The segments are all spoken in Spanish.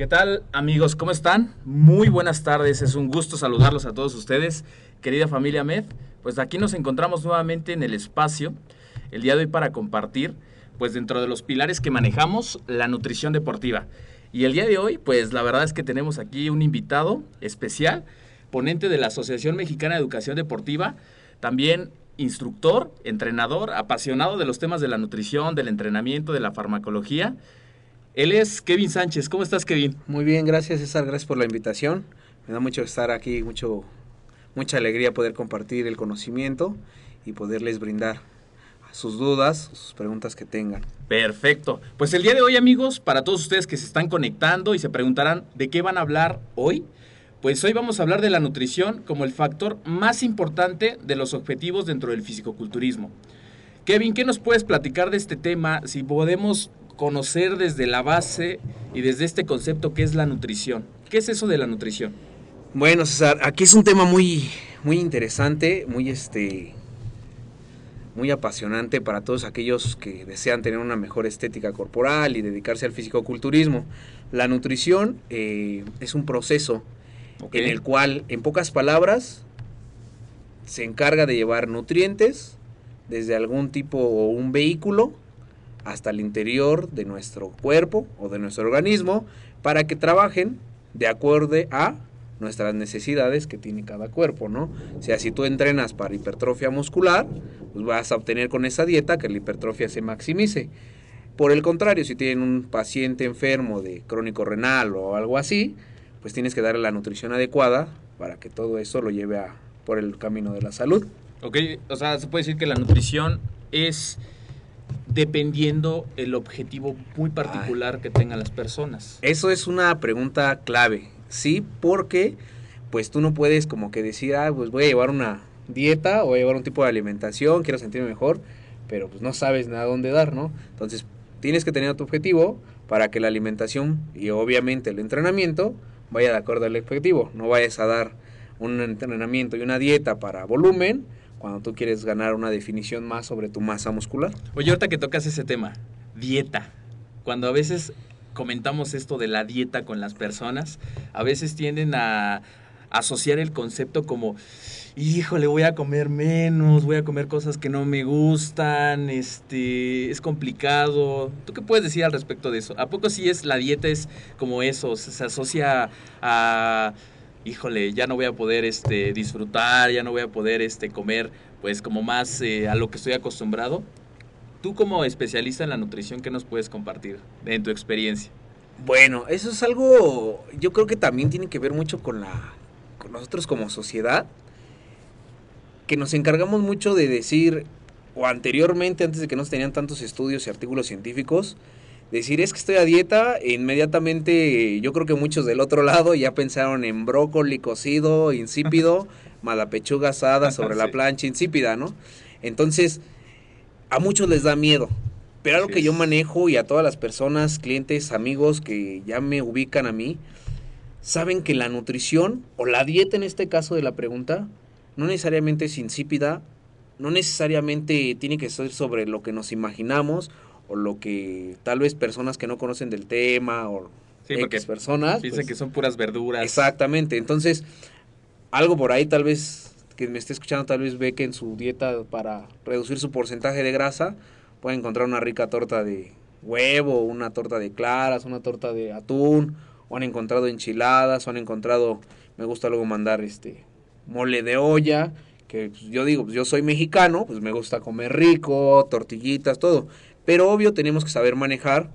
¿Qué tal amigos? ¿Cómo están? Muy buenas tardes, es un gusto saludarlos a todos ustedes, querida familia Med. Pues aquí nos encontramos nuevamente en el espacio, el día de hoy para compartir, pues dentro de los pilares que manejamos, la nutrición deportiva. Y el día de hoy, pues la verdad es que tenemos aquí un invitado especial, ponente de la Asociación Mexicana de Educación Deportiva, también instructor, entrenador, apasionado de los temas de la nutrición, del entrenamiento, de la farmacología él es Kevin Sánchez. ¿Cómo estás, Kevin? Muy bien, gracias César, gracias por la invitación. Me da mucho estar aquí, mucho, mucha alegría poder compartir el conocimiento y poderles brindar sus dudas, sus preguntas que tengan. Perfecto. Pues el día de hoy, amigos, para todos ustedes que se están conectando y se preguntarán de qué van a hablar hoy, pues hoy vamos a hablar de la nutrición como el factor más importante de los objetivos dentro del fisicoculturismo. Kevin, ¿qué nos puedes platicar de este tema? Si podemos conocer desde la base y desde este concepto que es la nutrición. ¿Qué es eso de la nutrición? Bueno, César, aquí es un tema muy, muy interesante, muy este muy apasionante para todos aquellos que desean tener una mejor estética corporal y dedicarse al fisicoculturismo. La nutrición eh, es un proceso okay. en el cual, en pocas palabras, se encarga de llevar nutrientes desde algún tipo o un vehículo hasta el interior de nuestro cuerpo o de nuestro organismo para que trabajen de acuerdo a nuestras necesidades que tiene cada cuerpo, ¿no? O sea, si tú entrenas para hipertrofia muscular, pues vas a obtener con esa dieta que la hipertrofia se maximice. Por el contrario, si tienen un paciente enfermo de crónico renal o algo así, pues tienes que darle la nutrición adecuada para que todo eso lo lleve a, por el camino de la salud. Ok, o sea, se puede decir que la nutrición es dependiendo el objetivo muy particular Ay. que tengan las personas. Eso es una pregunta clave, ¿sí? Porque pues tú no puedes como que decir, ah, pues voy a llevar una dieta o voy a llevar un tipo de alimentación, quiero sentirme mejor, pero pues no sabes nada dónde dar, ¿no? Entonces tienes que tener tu objetivo para que la alimentación y obviamente el entrenamiento vaya de acuerdo al objetivo. No vayas a dar un entrenamiento y una dieta para volumen, cuando tú quieres ganar una definición más sobre tu masa muscular. Oye, ahorita que tocas ese tema, dieta. Cuando a veces comentamos esto de la dieta con las personas, a veces tienden a asociar el concepto como, híjole, voy a comer menos, voy a comer cosas que no me gustan, este, es complicado. ¿Tú qué puedes decir al respecto de eso? ¿A poco sí es la dieta es como eso, se asocia a híjole, ya no voy a poder este, disfrutar, ya no voy a poder este, comer pues como más eh, a lo que estoy acostumbrado. Tú como especialista en la nutrición, ¿qué nos puedes compartir en tu experiencia? Bueno, eso es algo, yo creo que también tiene que ver mucho con la, con nosotros como sociedad, que nos encargamos mucho de decir, o anteriormente, antes de que no tenían tantos estudios y artículos científicos, decir es que estoy a dieta, inmediatamente yo creo que muchos del otro lado ya pensaron en brócoli cocido, insípido, mala pechuga asada sobre la plancha insípida, ¿no? Entonces, a muchos les da miedo. Pero algo que yo manejo y a todas las personas, clientes, amigos que ya me ubican a mí, saben que la nutrición o la dieta en este caso de la pregunta no necesariamente es insípida, no necesariamente tiene que ser sobre lo que nos imaginamos o lo que tal vez personas que no conocen del tema o Sí, X personas Dicen pues, que son puras verduras. Exactamente, entonces algo por ahí tal vez que me esté escuchando tal vez ve que en su dieta para reducir su porcentaje de grasa puede encontrar una rica torta de huevo, una torta de claras, una torta de atún, o han encontrado enchiladas, o han encontrado, me gusta luego mandar este mole de olla, que pues, yo digo, pues yo soy mexicano, pues me gusta comer rico, tortillitas, todo, pero obvio tenemos que saber manejar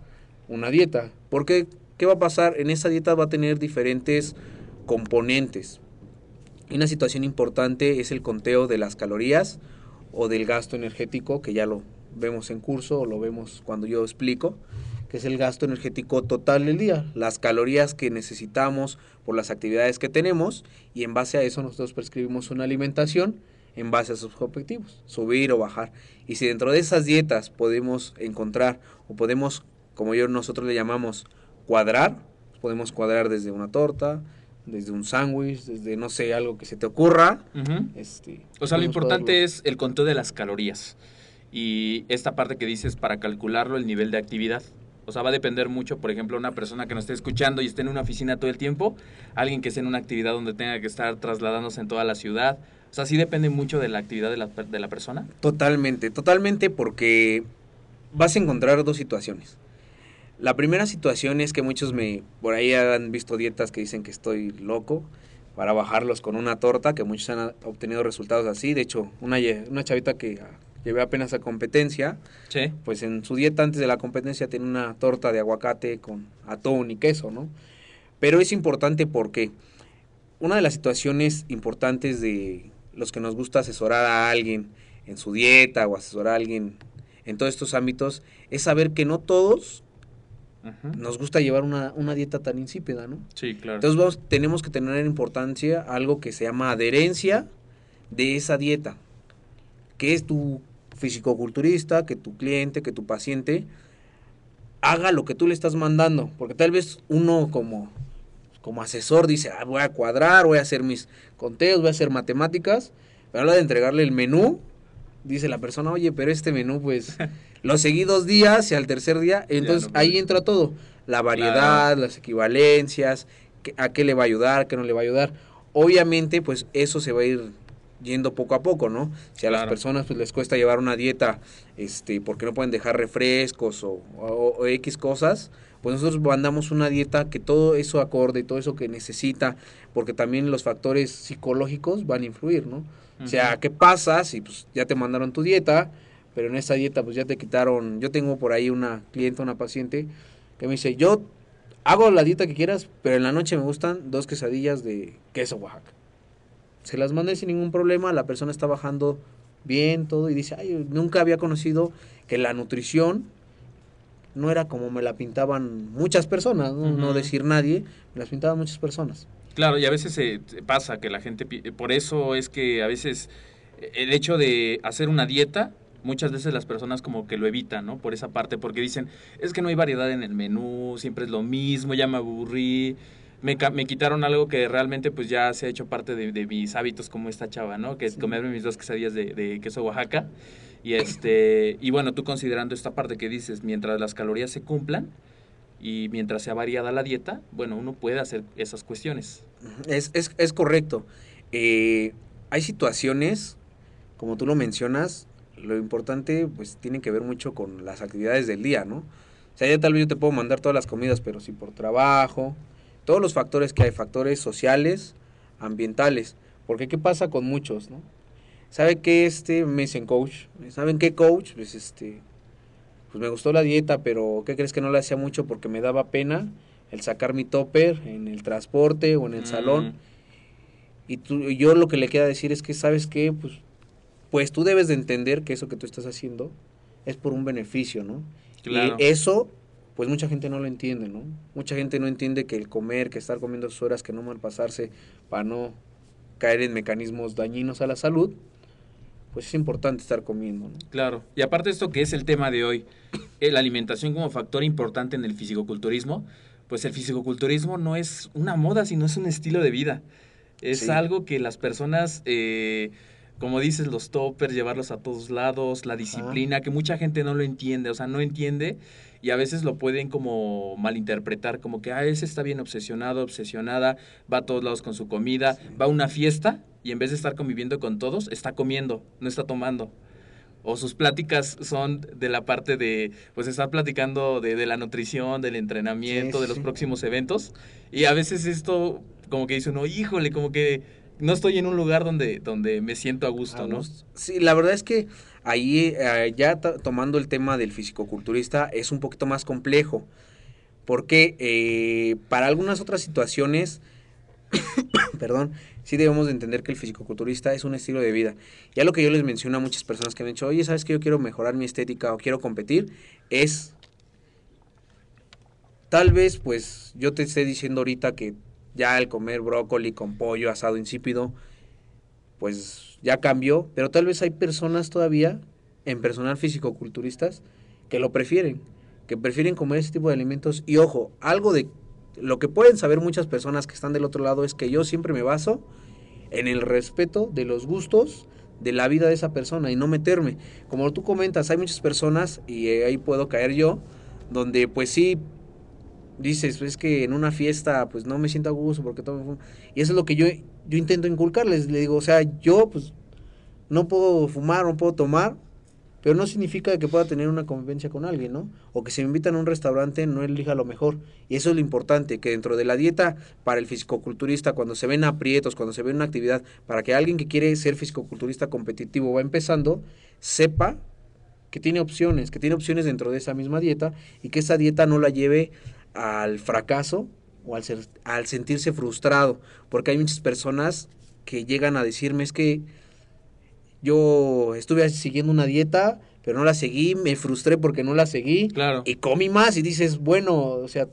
una dieta, porque ¿qué va a pasar? En esa dieta va a tener diferentes componentes. Una situación importante es el conteo de las calorías o del gasto energético, que ya lo vemos en curso o lo vemos cuando yo explico, que es el gasto energético total del día, las calorías que necesitamos por las actividades que tenemos y en base a eso nosotros prescribimos una alimentación en base a sus objetivos, subir o bajar. Y si dentro de esas dietas podemos encontrar o podemos, como yo nosotros le llamamos, cuadrar, podemos cuadrar desde una torta, desde un sándwich, desde no sé, algo que se te ocurra. Este, O sea, lo importante cuadrarlo. es el conteo de las calorías. Y esta parte que dices para calcularlo, el nivel de actividad. O sea, va a depender mucho, por ejemplo, una persona que nos esté escuchando y esté en una oficina todo el tiempo, alguien que esté en una actividad donde tenga que estar trasladándose en toda la ciudad. O sea, sí depende mucho de la actividad de la, de la persona. Totalmente, totalmente porque vas a encontrar dos situaciones. La primera situación es que muchos me por ahí han visto dietas que dicen que estoy loco para bajarlos con una torta, que muchos han obtenido resultados así. De hecho, una, una chavita que llevé apenas a competencia, Sí. pues en su dieta antes de la competencia tenía una torta de aguacate con atún y queso, ¿no? Pero es importante porque una de las situaciones importantes de los que nos gusta asesorar a alguien en su dieta o asesorar a alguien en todos estos ámbitos es saber que no todos nos gusta llevar una, una dieta tan insípida, ¿no? Sí, claro. Entonces vamos, tenemos que tener en importancia algo que se llama adherencia de esa dieta, que es tu fisicoculturista, que tu cliente, que tu paciente haga lo que tú le estás mandando, porque tal vez uno como, como asesor dice, "Ah, voy a cuadrar, voy a hacer mis conteos, voy a hacer matemáticas, pero a la hora de entregarle el menú, dice la persona, oye, pero este menú pues lo seguí dos días y al tercer día, entonces no ahí puede. entra todo, la variedad, las equivalencias, a qué le va a ayudar, qué no le va a ayudar. Obviamente, pues eso se va a ir yendo poco a poco, ¿no? Si a las personas pues les cuesta llevar una dieta, este, porque no pueden dejar refrescos o, o- o X cosas, pues nosotros mandamos una dieta que todo eso acorde, todo eso que necesita, porque también los factores psicológicos van a influir, ¿no? O sea. ¿qué pasa si pues ya te mandaron tu dieta, pero en esa dieta pues ya te quitaron, yo tengo por ahí una clienta, una paciente que me dice, yo hago la dieta que quieras, pero en la noche me gustan dos quesadillas de queso Oaxaca. Se las mandé sin ningún problema, la persona está bajando bien todo y dice, ay, nunca había conocido que la nutrición no era como me la pintaban muchas personas, no, decir nadie, me las pintaban muchas personas. Claro, y a veces se pasa que la gente, por eso es que a veces eh, el hecho de hacer una dieta, muchas veces las personas como que lo evitan, ¿no? Por esa parte, porque dicen, es que no hay variedad en el menú, siempre es lo mismo, ya me aburrí, me, me quitaron algo que realmente pues ya se ha hecho parte de, de mis hábitos como esta chava, ¿no? Que es Sí. comerme mis dos quesadillas de, de queso Oaxaca. Y, este, y bueno, tú considerando esta parte que dices, mientras las calorías se cumplan, y mientras sea variada la dieta, bueno, uno puede hacer esas cuestiones. Es, es, es correcto. Eh, hay situaciones, como tú lo mencionas, lo importante pues tiene que ver mucho con las actividades del día, ¿no? O sea, ya tal vez yo te puedo mandar todas las comidas, pero si por trabajo, todos los factores que hay, factores sociales, ambientales. Porque ¿qué pasa con muchos, no? ¿Sabe qué este me dicen coach? ¿Saben qué coach? Pues este pues me gustó la dieta, pero ¿qué crees que no la hacía mucho porque me daba pena el sacar mi topper en el transporte o en el Mm, salón? Y tú, yo lo que le queda decir es que, ¿sabes qué? Pues, pues tú debes de entender que eso que tú estás haciendo es por un beneficio, ¿no? Claro. Y eso pues mucha gente no lo entiende, ¿no? Mucha gente no entiende que el comer, que estar comiendo sus horas, que no malpasarse para no caer en mecanismos dañinos a la salud, pues es importante estar comiendo, ¿no? Claro. Y aparte de esto que es el tema de hoy, eh, la alimentación como factor importante en el fisicoculturismo, pues el fisicoculturismo no es una moda, sino es un estilo de vida. Es Sí. algo que las personas, eh, como dices, los toppers, llevarlos a todos lados, la disciplina, que mucha gente no lo entiende, o sea, no entiende y a veces lo pueden como malinterpretar, como que, ah, ese está bien obsesionado, obsesionada, va a todos lados con su comida, va a una fiesta y en vez de estar conviviendo con todos, está comiendo, no está tomando o sus pláticas son de la parte de, pues estar platicando de, de la nutrición, del entrenamiento, Sí, de los próximos eventos. Y a veces esto, como que dice uno, híjole, como que no estoy en un lugar donde, donde me siento a gusto, A ¿no? gusto. Sí, la verdad es que ahí eh, ya tomando el tema del fisicoculturista es un poquito más complejo. Porque eh, para algunas otras situaciones, perdón, sí debemos de entender que el fisicoculturista es un estilo de vida. Ya lo que yo les menciono a muchas personas que me han dicho, oye, ¿sabes que yo quiero mejorar mi estética o quiero competir? Es tal vez, pues, yo te esté diciendo ahorita que ya el comer brócoli con pollo asado insípido, pues ya cambió, pero tal vez hay personas todavía en personal físico-culturistas que lo prefieren, que prefieren comer ese tipo de alimentos. Y ojo, algo de lo que pueden saber muchas personas que están del otro lado es que yo siempre me baso en el respeto de los gustos de la vida de esa persona y no meterme. Como tú comentas, hay muchas personas, y eh, ahí puedo caer yo, donde pues sí dices, es que en una fiesta pues no me siento a gusto porque todo me fu-". Y eso es lo que yo, yo intento inculcarles. Le digo, o sea, yo pues no puedo fumar, no puedo tomar, pero no significa que pueda tener una convivencia con alguien, ¿no? O que si me invitan a un restaurante no elija lo mejor. Y eso es lo importante, que dentro de la dieta para el fisicoculturista, cuando se ven aprietos, cuando se ve una actividad, para que alguien que quiere ser fisicoculturista competitivo va empezando, sepa que tiene opciones, que tiene opciones dentro de esa misma dieta y que esa dieta no la lleve al fracaso o al, ser- al sentirse frustrado, porque hay muchas personas que llegan a decirme es que yo estuve siguiendo una dieta, pero no la seguí, me frustré porque no la seguí Claro. y comí más y dices, bueno, o sea,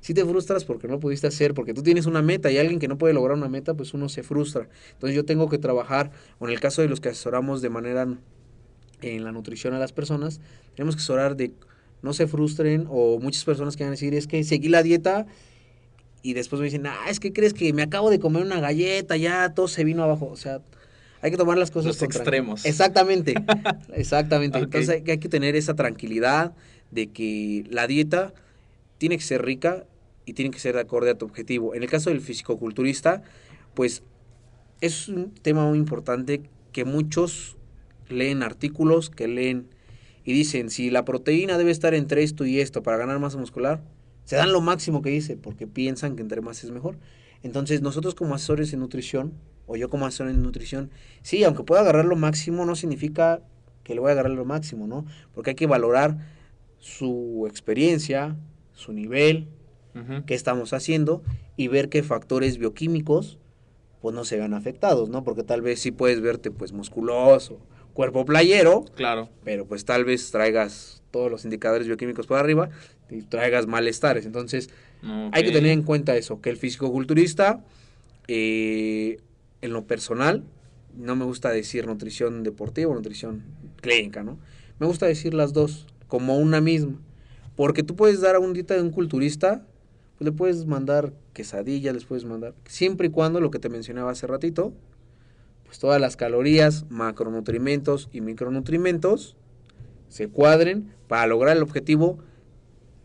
si te frustras porque no pudiste hacer, porque tú tienes una meta y alguien que no puede lograr una meta, pues uno se frustra. Entonces yo tengo que trabajar, o en el caso de los que asesoramos de manera en la nutrición a las personas, tenemos que asesorar de no se frustren o muchas personas que van a decir, es que seguí la dieta y después me dicen, ah, es que crees que me acabo de comer una galleta, ya todo se vino abajo, o sea, hay que tomar las cosas Los extremos. Exactamente, exactamente. Entonces hay, que- hay que tener esa tranquilidad de que la dieta tiene que ser rica y tiene que ser de acorde a tu objetivo. En el caso del fisicoculturista, pues es un tema muy importante que muchos leen artículos, que leen y dicen, si la proteína debe estar entre esto y esto para ganar masa muscular, se dan lo máximo que dice, porque piensan que entre más es mejor. Entonces, nosotros como asesores en nutrición, o yo como asesor en nutrición, sí, aunque pueda agarrar lo máximo, no significa que le voy a agarrar lo máximo, ¿no? Porque hay que valorar su experiencia, su nivel, qué estamos haciendo y ver qué factores bioquímicos pues no se vean afectados, ¿no? Porque tal vez sí puedes verte pues musculoso, cuerpo playero, Claro. pero pues tal vez traigas todos los indicadores bioquímicos por arriba y traigas malestares. Entonces, hay que tener en cuenta eso, que el fisicoculturista, eh, en lo personal, no me gusta decir nutrición deportiva o nutrición clínica, ¿no? Me gusta decir las dos, como una misma. Porque tú puedes dar a un dieta de un culturista, pues le puedes mandar quesadillas, les puedes mandar, siempre y cuando lo que te mencionaba hace ratito, pues todas las calorías, macronutrimentos y micronutrimentos se cuadren para lograr el objetivo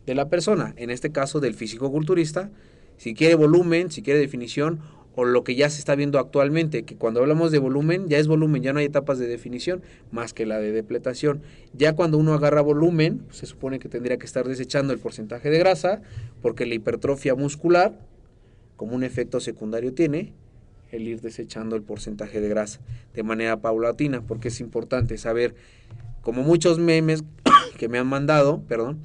de la persona, en este caso del físico-culturista, si quiere volumen, si quiere definición, o lo que ya se está viendo actualmente, que cuando hablamos de volumen, ya es volumen, ya no hay etapas de definición más que la de depletación. Ya cuando uno agarra volumen, se supone que tendría que estar desechando el porcentaje de grasa, porque la hipertrofia muscular, como un efecto secundario tiene, el ir desechando el porcentaje de grasa de manera paulatina, porque es importante saber, como muchos memes que me han mandado, perdón,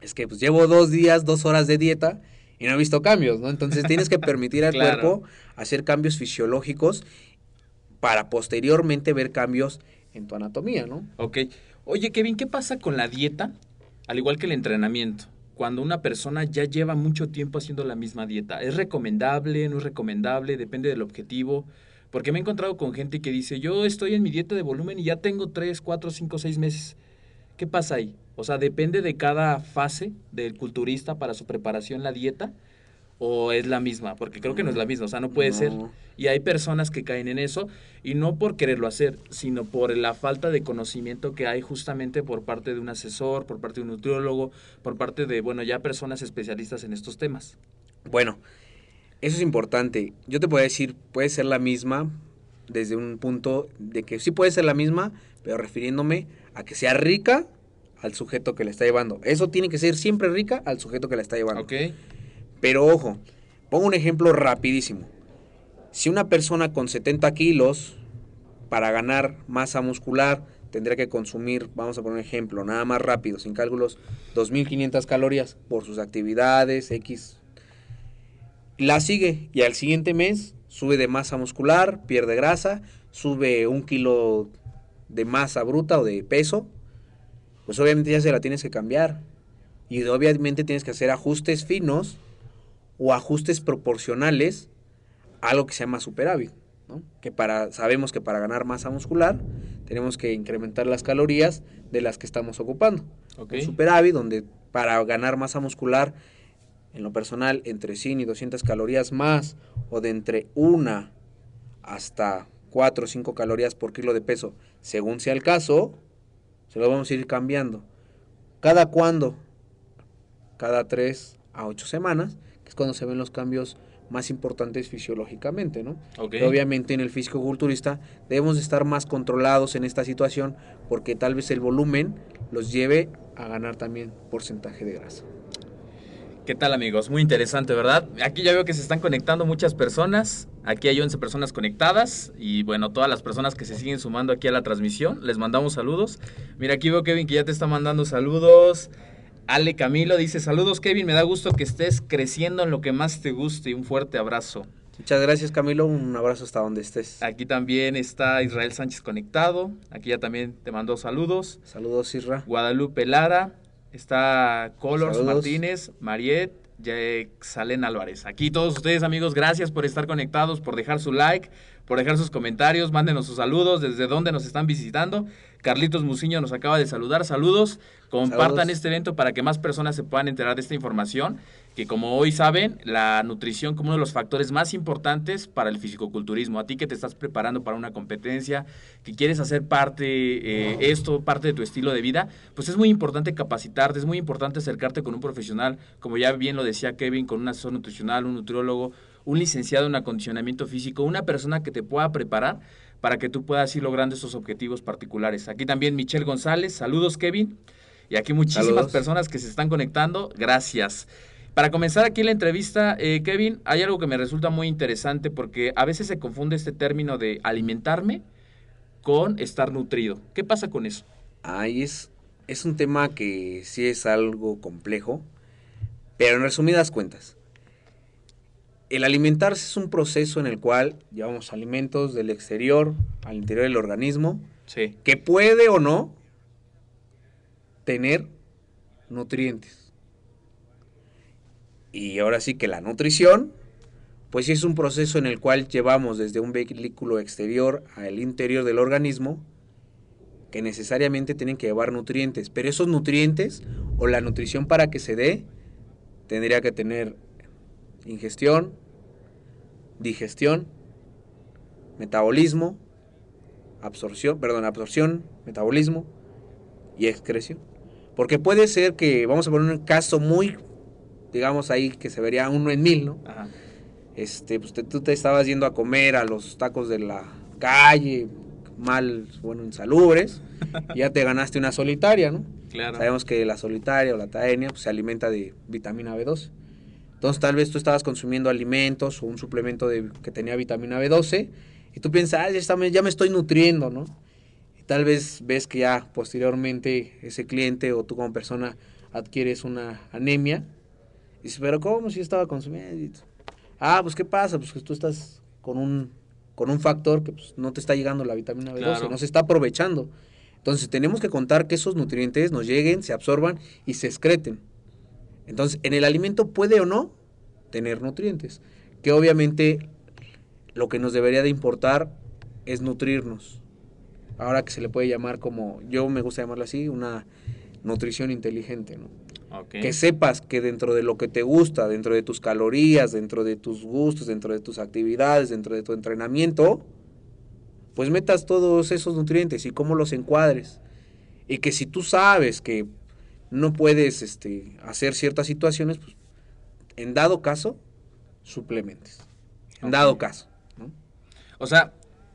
es que pues llevo dos días, dos horas de dieta y no he visto cambios, ¿no? Entonces tienes que permitir al Claro. cuerpo hacer cambios fisiológicos para posteriormente ver cambios en tu anatomía, ¿no? Ok. Oye, Kevin, ¿qué pasa con la dieta? Al igual que el entrenamiento. Cuando una persona ya lleva mucho tiempo haciendo la misma dieta. ¿Es recomendable, no es recomendable? Depende del objetivo. Porque me he encontrado con gente que dice, yo estoy en mi dieta de volumen y ya tengo 3, 4, 5, 6 meses. ¿Qué pasa ahí? O sea, depende de cada fase del culturista para su preparación la dieta o es la misma, porque creo que no es la misma, o sea, no puede ser. Y hay personas que caen en eso y no por quererlo hacer, sino por la falta de conocimiento que hay justamente por parte de un asesor, por parte de un nutriólogo, por parte de, bueno, ya personas especialistas en estos temas. Bueno, eso es importante. Yo te puedo decir, puede ser la misma desde un punto de que sí puede ser la misma, pero refiriéndome a que sea rica al sujeto que la está llevando. Eso tiene que ser siempre rica al sujeto que la está llevando. Pero ojo, pongo un ejemplo rapidísimo. Si una persona con 70 kilos, para ganar masa muscular, tendría que consumir, vamos a poner un ejemplo, nada más rápido, sin cálculos, 2.500 calorías por sus actividades, X. La sigue y al siguiente mes sube de masa muscular, pierde grasa, sube un kilo de masa bruta o de peso, pues obviamente ya se la tienes que cambiar. Y obviamente tienes que hacer ajustes finos o ajustes proporcionales a algo que se llama superávit. ¿no? Que para, sabemos que para ganar masa muscular tenemos que incrementar las calorías de las que estamos ocupando. Ok. Un superávit donde para ganar masa muscular, en lo personal, entre 100 y 200 calorías más o de entre 1 hasta 4 o 5 calorías por kilo de peso, según sea el caso, se lo vamos a ir cambiando. ¿Cada cuándo? Cada 3 a 8 semanas, es cuando se ven los cambios más importantes fisiológicamente, ¿no? Ok. Y Obviamente en el físico-culturista debemos de estar más controlados en esta situación porque tal vez el volumen los lleve a ganar también porcentaje de grasa. ¿Qué tal amigos? Muy interesante, ¿verdad? Aquí ya veo que se están conectando muchas personas. Aquí hay 11 personas conectadas y bueno, todas las personas que se siguen sumando aquí a la transmisión, les mandamos saludos. Mira, aquí veo Kevin que ya te está mandando saludos. Ale Camilo dice, saludos Kevin, me da gusto que estés creciendo en lo que más te guste y un fuerte abrazo. Muchas gracias Camilo, un abrazo hasta donde estés. Aquí también está Israel Sánchez conectado. Aquí ya también te mandó saludos. Saludos Isra. Guadalupe Lara, está Colors Saludos. Martínez, Mariet, Salen Álvarez. Aquí todos ustedes amigos, gracias por estar conectados, por dejar su like, por dejar sus comentarios, mándenos sus saludos, desde dónde nos están visitando. Carlitos Muciño nos acaba de saludar, saludos, compartan Saludos. este evento para que más personas se puedan enterar de esta información, que como hoy saben, la nutrición como uno de los factores más importantes para el fisicoculturismo. A ti que te estás preparando para una competencia, que quieres hacer parte, eh, esto, parte de tu estilo de vida, pues es muy importante capacitarte, es muy importante acercarte con un profesional, como ya bien lo decía Kevin, con un asesor nutricional, un nutriólogo, un licenciado en acondicionamiento físico, una persona que te pueda preparar para que tú puedas ir logrando esos objetivos particulares. Aquí también Michelle González, saludos Kevin, y aquí muchísimas Saludos. personas que se están conectando, gracias. Para comenzar aquí la entrevista, eh, Kevin, hay algo que me resulta muy interesante porque a veces se confunde este término de alimentarme con estar nutrido. ¿Qué pasa con eso? Ahí es, es un tema que sí es algo complejo, pero en resumidas cuentas, el alimentarse es un proceso en el cual llevamos alimentos del exterior al interior del organismo Sí. que puede o no tener nutrientes. Y ahora sí que la nutrición, pues sí es un proceso en el cual llevamos desde un vehículo exterior al interior del organismo que necesariamente tienen que llevar nutrientes, pero esos nutrientes o la nutrición para que se dé tendría que tener ingestión, digestión, metabolismo, absorción, perdón, absorción, metabolismo y excreción. Porque puede ser que, vamos a poner un caso muy, digamos ahí, que se vería uno en mil, ¿no? Ajá. Este, pues te- tú te estabas yendo a comer a los tacos de la calle, mal, bueno, insalubres, y ya te ganaste una solitaria, ¿no? Claro. Sabemos que la solitaria o la taenia pues, se alimenta de vitamina B12. Entonces tal vez tú estabas consumiendo alimentos o un suplemento de, que tenía vitamina B12 y tú piensas, ah, ya, está- ya me estoy nutriendo, ¿no? Y tal vez ves que ya posteriormente ese cliente o tú como persona adquieres una anemia. Y dices, pero ¿cómo si yo estaba consumiendo? Ah, pues ¿qué pasa? Pues que tú estás con un, con un factor que pues, no te está llegando la vitamina B12, Claro. no se está aprovechando. Entonces tenemos que contar que esos nutrientes nos lleguen, se absorban y se excreten. Entonces, en el alimento puede o no tener nutrientes, que obviamente lo que nos debería de importar es nutrirnos. Ahora que se le puede llamar como, yo me gusta llamarlo así, una nutrición inteligente. Que sepas que dentro de lo que te gusta, dentro de tus calorías, dentro de tus gustos, dentro de tus actividades, dentro de tu entrenamiento, pues metas todos esos nutrientes y cómo los encuadres. Y que si tú sabes que no puedes este, hacer ciertas situaciones, pues en dado caso, suplementes. En dado caso. ¿no? O sea,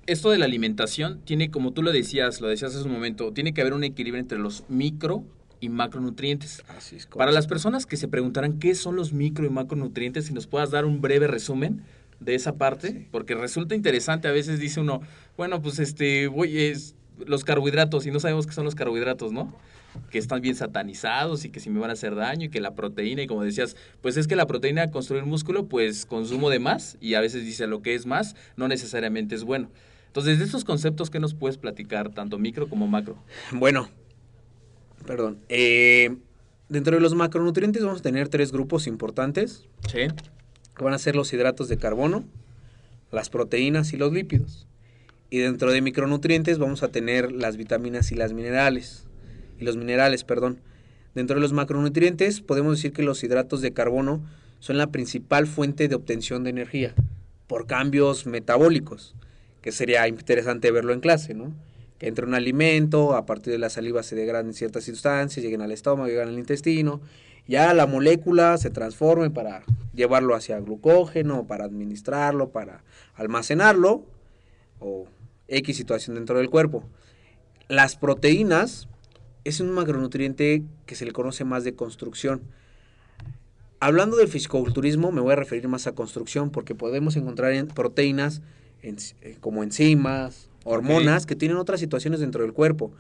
esto de la alimentación tiene, como tú lo decías, lo decías hace un momento, tiene que haber un equilibrio entre los micro y macronutrientes. Así es. Para las personas que se preguntarán qué son los micro y macronutrientes, si nos puedas dar un breve resumen de esa parte, Sí. porque resulta interesante, a veces dice uno, bueno, pues este, voy, es los carbohidratos, y no sabemos qué son los carbohidratos, ¿no? Que están bien satanizados y que si me van a hacer daño y que la proteína, y como decías, pues es que la proteína construir músculo, pues consumo de más, y a veces dice lo que es más, no necesariamente es bueno. Entonces, de estos conceptos, ¿qué nos puedes platicar, tanto micro como macro? Bueno, perdón. eh, dentro de los macronutrientes vamos a tener tres grupos importantes. Sí. que van a ser los hidratos de carbono, las proteínas y los lípidos. Y dentro de micronutrientes vamos a tener las vitaminas y las minerales. Y los minerales, perdón. Dentro de los macronutrientes podemos decir que los hidratos de carbono son la principal fuente de obtención de energía por cambios metabólicos, que sería interesante verlo en clase, ¿no? Que entre un alimento, a partir de la saliva se degraden ciertas sustancias, lleguen al estómago, llegan al intestino, ya la molécula se transforme para llevarlo hacia glucógeno, para administrarlo, para almacenarlo, o X situación dentro del cuerpo. Las proteínas es un macronutriente que se le conoce más de construcción. Hablando del fisicoculturismo, me voy a referir más a construcción porque podemos encontrar en proteínas en- eh, como enzimas, hormonas que tienen otras situaciones dentro del cuerpo.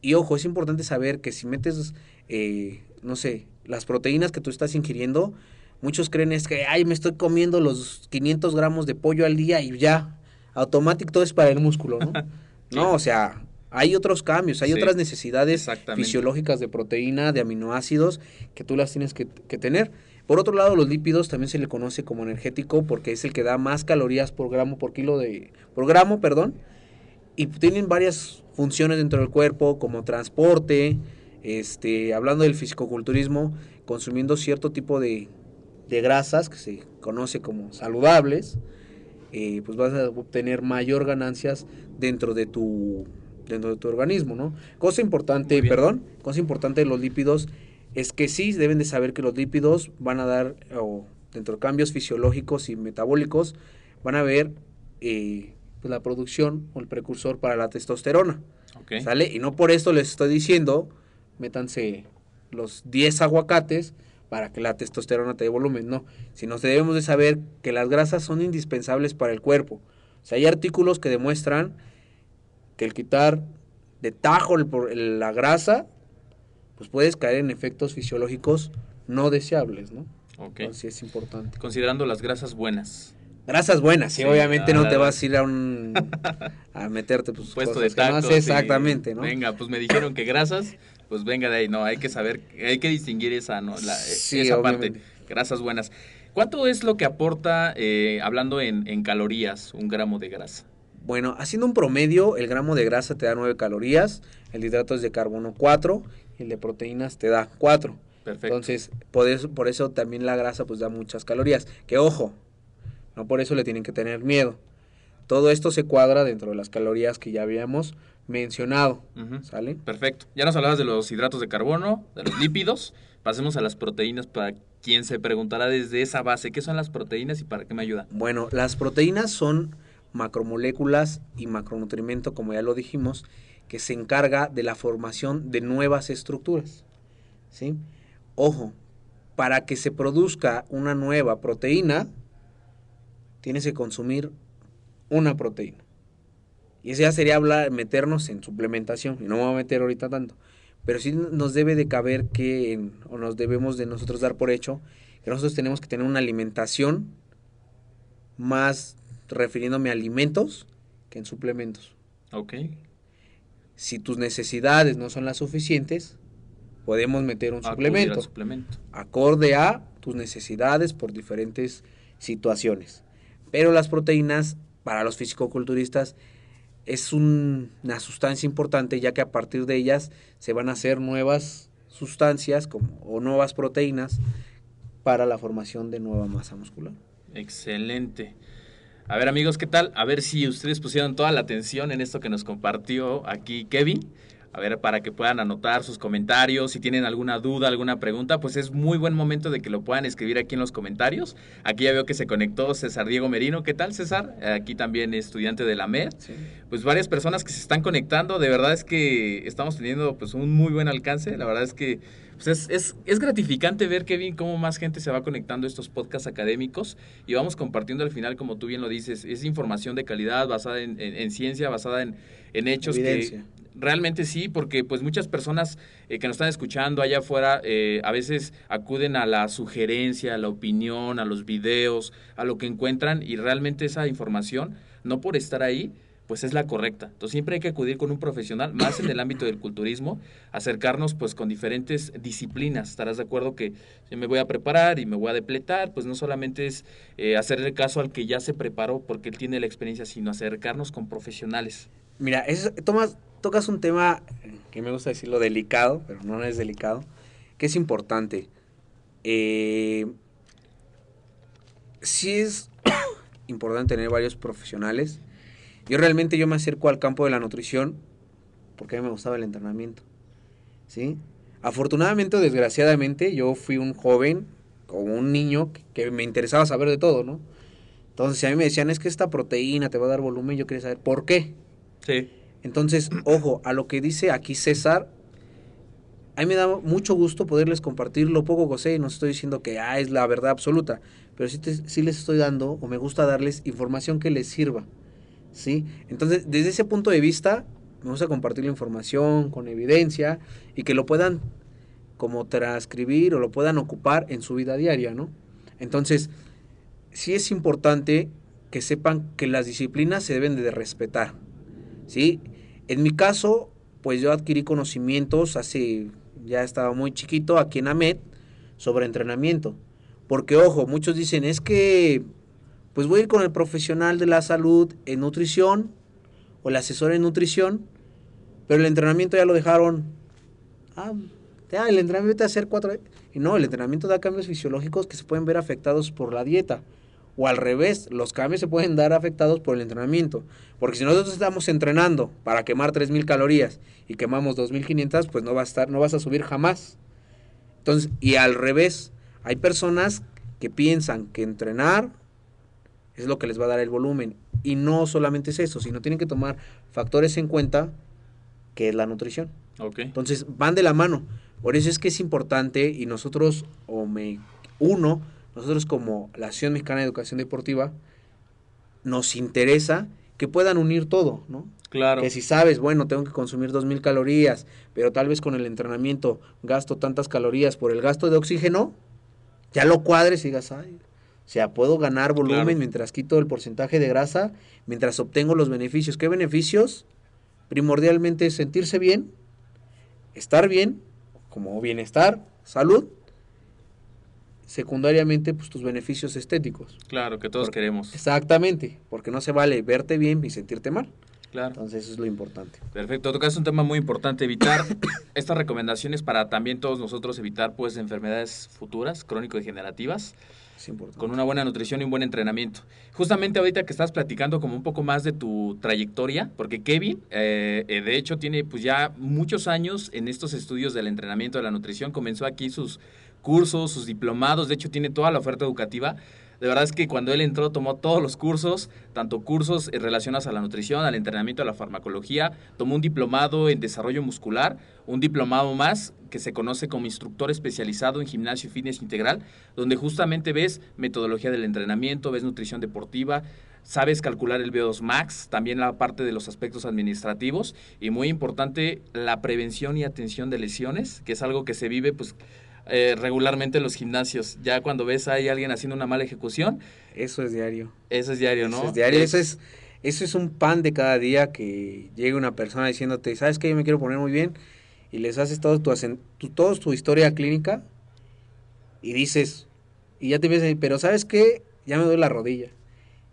Y ojo, es importante saber que si metes, eh, no sé, las proteínas que tú estás ingiriendo, muchos creen es que, ay, me estoy comiendo los 500 gramos de pollo al día y ya, automático todo es para el músculo, ¿no? No, o sea, hay otros cambios, hay Sí, otras necesidades fisiológicas de proteína, de aminoácidos que tú las tienes que, que tener. Por otro lado, los lípidos también se le conoce como energético porque es el que da más calorías por gramo por kilo de por gramo, perdón, y tienen varias funciones dentro del cuerpo como transporte, este, hablando del fisicoculturismo, consumiendo cierto tipo de, de grasas que se conoce como saludables, eh, pues vas a obtener mayor ganancias dentro de tu dentro de tu organismo, ¿no? Cosa importante, perdón, cosa importante de los lípidos es que sí deben de saber que los lípidos van a dar, o dentro de cambios fisiológicos y metabólicos, van a ver eh, pues, la producción o el precursor para la testosterona. ¿Sale? Y no por esto les estoy diciendo, métanse los 10 aguacates para que la testosterona te dé volumen, no, sino debemos de saber que las grasas son indispensables para el cuerpo. O sea, hay artículos que demuestran que el quitar de tajo el por- el- la grasa, pues puedes caer en efectos fisiológicos no deseables, ¿no? Ok. Entonces es importante. Considerando las grasas buenas. Grasas buenas, sí, Sí, obviamente no te vas a ir a un a meterte pues Puesto cosas de que no y exactamente, ¿no? Venga, pues me dijeron que grasas, pues venga de ahí. No, hay que saber, hay que distinguir esa, ¿no? La- Sí, esa obviamente. parte. Grasas buenas. ¿Cuánto es lo que aporta, eh, hablando en, en calorías, un gramo de grasa? Bueno, haciendo un promedio, el gramo de grasa te da 9 calorías, el de hidratos de carbono 4 y el de proteínas te da 4. Perfecto. Entonces, por eso, por eso también la grasa pues da muchas calorías. Que ojo, no por eso le tienen que tener miedo. Todo esto se cuadra dentro de las calorías que ya habíamos mencionado, Ujú. ¿sale? Perfecto. Ya nos hablabas de los hidratos de carbono, de los lípidos. Pasemos a las proteínas para quien se preguntará desde esa base, ¿qué son las proteínas y para qué me ayudan? Bueno, las proteínas son macromoléculas y macronutrimento, como ya lo dijimos, que se encarga de la formación de nuevas estructuras. ¿sí? Ojo, para que se produzca una nueva proteína, tienes que consumir una proteína. Y eso ya sería hablar, meternos en suplementación, y no me voy a meter ahorita tanto. Pero sí nos debe de caber que, o nos debemos de nosotros dar por hecho, que nosotros tenemos que tener una alimentación más refiriéndome a alimentos que en suplementos. Ok. Si tus necesidades no son las suficientes, podemos meter un al suplemento suplemento. acorde a tus necesidades por diferentes situaciones. Pero las proteínas para los fisicoculturistas es un- una sustancia importante ya que a partir de ellas se van a hacer nuevas sustancias como, o nuevas proteínas para la formación de nueva masa muscular. Excelente. A ver amigos, ¿qué tal? A ver si ustedes pusieron toda la atención en esto que nos compartió aquí Kevin. A ver, para que puedan anotar sus comentarios, si tienen alguna duda, alguna pregunta, pues es muy buen momento de que lo puedan escribir aquí en los comentarios. Aquí ya veo que se conectó César Diego Merino. ¿Qué tal, César? Aquí también estudiante de la MED. Pues varias personas que se están conectando. De verdad es que estamos teniendo pues un muy buen alcance. La verdad es que pues es, es, es gratificante ver, Kevin, cómo más gente se va conectando a estos podcasts académicos y vamos compartiendo al final, como tú bien lo dices, es información de calidad basada en, en- en ciencia, basada en, en hechos Evidencia. que realmente sí, porque pues muchas personas eh, que nos están escuchando allá afuera eh, a veces acuden a la sugerencia, a la opinión, a los videos, a lo que encuentran y realmente esa información, no por estar ahí, pues es la correcta. Entonces siempre hay que acudir con un profesional, más en el ámbito del culturismo, acercarnos pues con diferentes disciplinas. Estarás de acuerdo que si me voy a preparar y me voy a depletar, pues no solamente es eh, hacerle caso al que ya se preparó porque él tiene la experiencia, sino acercarnos con profesionales. Mira, es, tomas, tocas un tema que me gusta decirlo delicado, pero no es delicado, que es importante. Eh, sí es importante tener varios profesionales. Yo realmente yo me acerco al campo de la nutrición porque a mí me gustaba el entrenamiento. ¿Sí? Afortunadamente o desgraciadamente yo fui un joven como un niño que, me interesaba saber de todo, ¿no? Entonces, si a mí me decían, es que esta proteína te va a dar volumen, yo quería saber por qué. Sí. Entonces, ojo, a lo que dice aquí César, a mí me da mucho gusto poderles compartir lo poco que sé y no estoy diciendo que ah, es la verdad absoluta, pero sí, te- sí les estoy dando o me gusta darles información que les sirva, ¿sí? Entonces, desde ese punto de vista, me gusta compartir la información con evidencia y que lo puedan como transcribir o lo puedan ocupar en su vida diaria, ¿no? Entonces, sí es importante que sepan que las disciplinas se deben de respetar, ¿sí? En mi caso, pues yo adquirí conocimientos hace, ya estaba muy chiquito, aquí en AMED, sobre entrenamiento. Porque, ojo, muchos dicen, es que, pues voy a ir con el profesional de la salud en nutrición, o el asesor en nutrición, pero el entrenamiento ya lo dejaron, ah, el entrenamiento de hacer cuatro, y no, el entrenamiento da cambios fisiológicos que se pueden ver afectados por la dieta. O al revés, los cambios se pueden dar afectados por el entrenamiento. Porque si nosotros estamos entrenando para quemar 3000 calorías y quemamos 2500, pues no va a estar, no vas a subir jamás. Entonces, y al revés, hay personas que piensan que entrenar es lo que les va a dar el volumen. Y no solamente es eso, sino tienen que tomar factores en cuenta que es la nutrición. Ok. Entonces van de la mano. Por eso es que es importante y nosotros, o me uno, nosotros como la Asociación Mexicana de Educación Deportiva, nos interesa que puedan unir todo, ¿no? Claro. Que si sabes, bueno, tengo que consumir 2.000 calorías, pero tal vez con el entrenamiento gasto tantas calorías por el gasto de oxígeno, ya lo cuadres y digas, ay, sea, puedo ganar volumen Claro. mientras quito el porcentaje de grasa, mientras obtengo los beneficios. ¿Qué beneficios? Primordialmente es sentirse bien, estar bien, como bienestar, salud. Secundariamente, pues tus beneficios estéticos. Claro, que todos queremos. Exactamente, porque no se vale verte bien y sentirte mal. Claro. Entonces eso es lo importante. Perfecto, tocas un tema muy importante, evitar estas recomendaciones para también todos nosotros evitar pues enfermedades futuras, crónico-degenerativas, Con una buena nutrición y un buen entrenamiento. Justamente ahorita que estás platicando como un poco más de tu trayectoria, porque Kevin, eh, eh, de hecho, tiene pues ya muchos años en estos estudios del entrenamiento de la nutrición, comenzó aquí sus cursos, sus diplomados, de hecho tiene toda la oferta educativa. De verdad es que cuando él entró tomó todos los cursos, tanto cursos relacionados a la nutrición, al entrenamiento, a la farmacología, tomó un diplomado en desarrollo muscular, un diplomado más que se conoce como instructor especializado en gimnasio y fitness integral, donde justamente ves metodología del entrenamiento, ves nutrición deportiva, sabes calcular el VO2 max, también la parte de los aspectos administrativos y muy importante la prevención y atención de lesiones, que es algo que se vive pues eh, regularmente en los gimnasios. Ya cuando ves a alguien haciendo una mala ejecución, Eso es diario. eso es diario, ¿no? Eso es diario. Eso es, eso es un pan de cada día que llegue una persona diciéndote, ¿sabes qué? Yo me quiero poner muy bien. y les haces todo tu, tu, todo tu historia clínica y dices, y ya te ves, ahí, pero ¿sabes qué? Ya me duele la rodilla.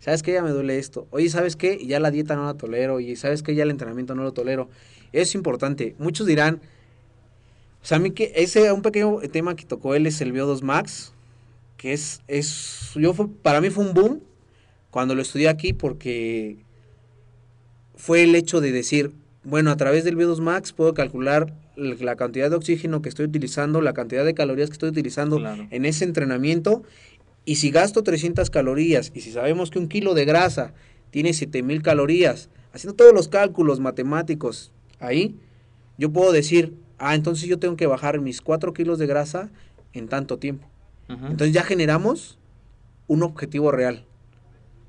¿Sabes qué? Ya me duele esto. Oye, ¿sabes qué? Ya la dieta no la tolero. Y ¿sabes qué? Ya el entrenamiento no lo tolero. Es importante. Muchos dirán, o sea, a mí que ese un pequeño tema que tocó él es el VO2 Max, que es, es yo fue, para mí fue un boom cuando lo estudié aquí porque fue el hecho de decir, bueno, a través del VO2 Max puedo calcular la cantidad de oxígeno que estoy utilizando, la cantidad de calorías que estoy utilizando Claro. en ese entrenamiento. Y si gasto 300 calorías y si sabemos que un kilo de grasa tiene 7000 calorías, haciendo todos los cálculos matemáticos ahí, yo puedo decir, ah, entonces yo tengo que bajar mis 4 kilos de grasa en tanto tiempo. Entonces ya generamos un objetivo real.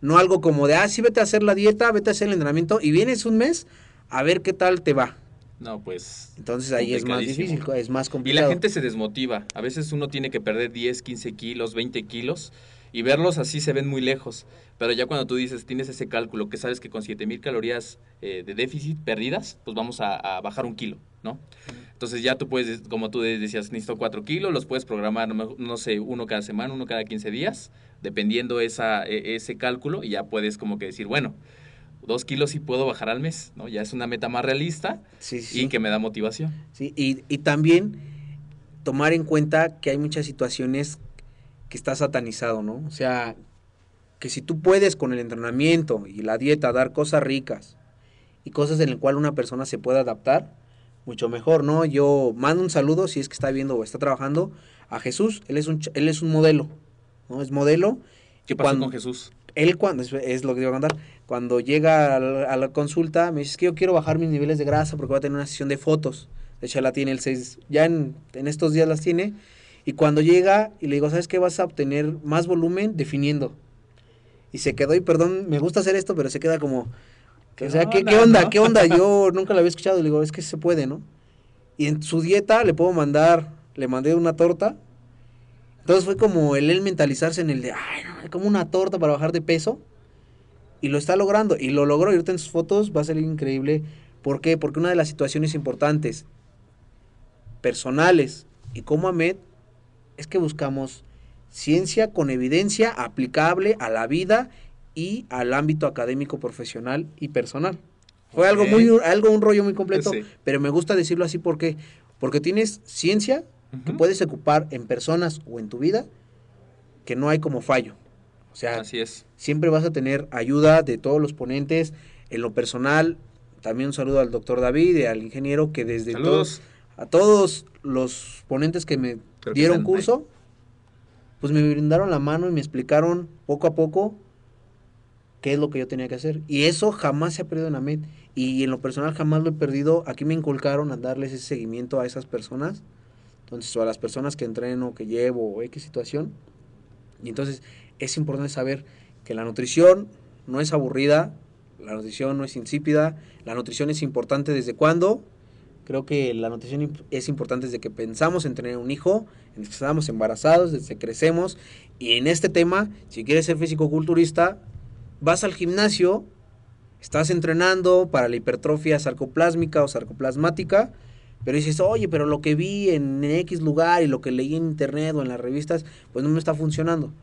No algo como de, ah, sí, vete a hacer la dieta, vete a hacer el entrenamiento y vienes un mes a ver qué tal te va. no, pues. Entonces ahí es más difícil, es más Y complicado. la gente se desmotiva. A veces uno tiene que perder 10, 15 kilos, 20 kilos y verlos así se ven muy lejos. Pero ya cuando tú dices, tienes ese cálculo que sabes que con 7000 calorías eh, de déficit perdidas, pues vamos a, a bajar un kilo, ¿no? Entonces ya tú puedes, como tú decías, necesito 4 kilos, los puedes programar, no, no sé, uno cada semana, uno cada 15 días, dependiendo esa, e- ese cálculo, y ya puedes como que decir, bueno, dos kilos sí puedo bajar al mes, ¿no? Ya es una meta más realista Sí, sí. y que me da motivación. Sí, y, y también tomar en cuenta que hay muchas situaciones que está satanizado, ¿no? O sea, que si tú puedes con el entrenamiento y la dieta dar cosas ricas y cosas en las cuales una persona se pueda adaptar, mucho mejor, ¿no? Yo mando un saludo, si es que está viendo o está trabajando, a Jesús, él es un, él es un modelo, ¿no? Es modelo. ¿Qué pasó cuando- con Jesús? él cuando, es, es lo que te iba a contar, cuando llega a la, a la consulta, me dice "Es que yo quiero bajar mis niveles de grasa porque voy a tener una sesión de fotos. De hecho, la tiene el 6, ya en, en estos días las tiene. Y cuando llega y le digo, ¿sabes qué? Vas a obtener más volumen definiendo. Y se quedó, y perdón, me gusta hacer esto, pero se queda como, ¿Qué o sea, ¿qué, onda, qué onda? no? ¿Qué onda? Yo nunca lo había escuchado. Le digo, es que se puede, ¿no? Y en su dieta le puedo mandar, le mandé una torta. Entonces fue como el él mentalizarse en el de, ay, no, como una torta para bajar de peso. Y lo está logrando. Y lo logró. Y ahorita en sus fotos va a ser increíble. ¿Por qué? Porque una de las situaciones importantes, personales y como AMED, es que buscamos ciencia con evidencia aplicable a la vida y al ámbito académico, profesional y personal. Fue algo muy, algo, un rollo muy completo, Sí. pero me gusta decirlo así porque, porque tienes ciencia que puedes ocupar en personas o en tu vida que no hay como fallo. O sea, Así es. siempre vas a tener ayuda de todos los ponentes. En lo personal, también un saludo al doctor David y al ingeniero que desde Saludos. todos, a todos los ponentes que me Creo dieron curso, pues me brindaron la mano y me explicaron poco a poco qué es lo que yo tenía que hacer. Y eso jamás se ha perdido en la MED. Y en lo personal jamás lo he perdido. Aquí me inculcaron a darles ese seguimiento a esas personas. Entonces, o a las personas que entreno, que llevo, o X situación. Y entonces es importante saber que la nutrición no es aburrida, la nutrición no es insípida, la nutrición es importante desde cuándo. Creo que la nutrición es importante desde que pensamos en tener un hijo, desde que estamos embarazados, desde que crecemos. Y en este tema, si quieres ser físico-culturista, vas al gimnasio, estás entrenando para la hipertrofia sarcoplásmica o sarcoplasmática, pero dices, oye, pero lo que vi en X lugar y lo que leí en internet o en las revistas, pues no me está funcionando.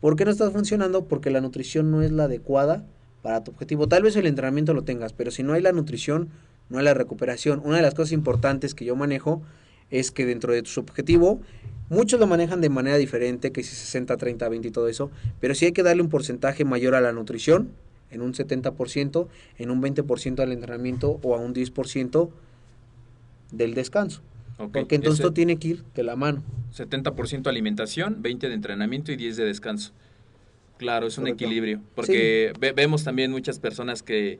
¿Por qué no está funcionando? Porque la nutrición no es la adecuada para tu objetivo. Tal vez el entrenamiento lo tengas, pero si no hay la nutrición, no hay la recuperación. Una de las cosas importantes que yo manejo es que dentro de tu objetivo, muchos lo manejan de manera diferente, que si 60, 30, 20 y todo eso, pero sí hay que darle un porcentaje mayor a la nutrición, en un 70%, en un 20% al entrenamiento o a un 10% del descanso. Porque entonces ese todo tiene que ir de la mano. 70% alimentación, 20 de entrenamiento y 10 de descanso. Claro, es un Correcto. equilibrio, porque ve- vemos también muchas personas que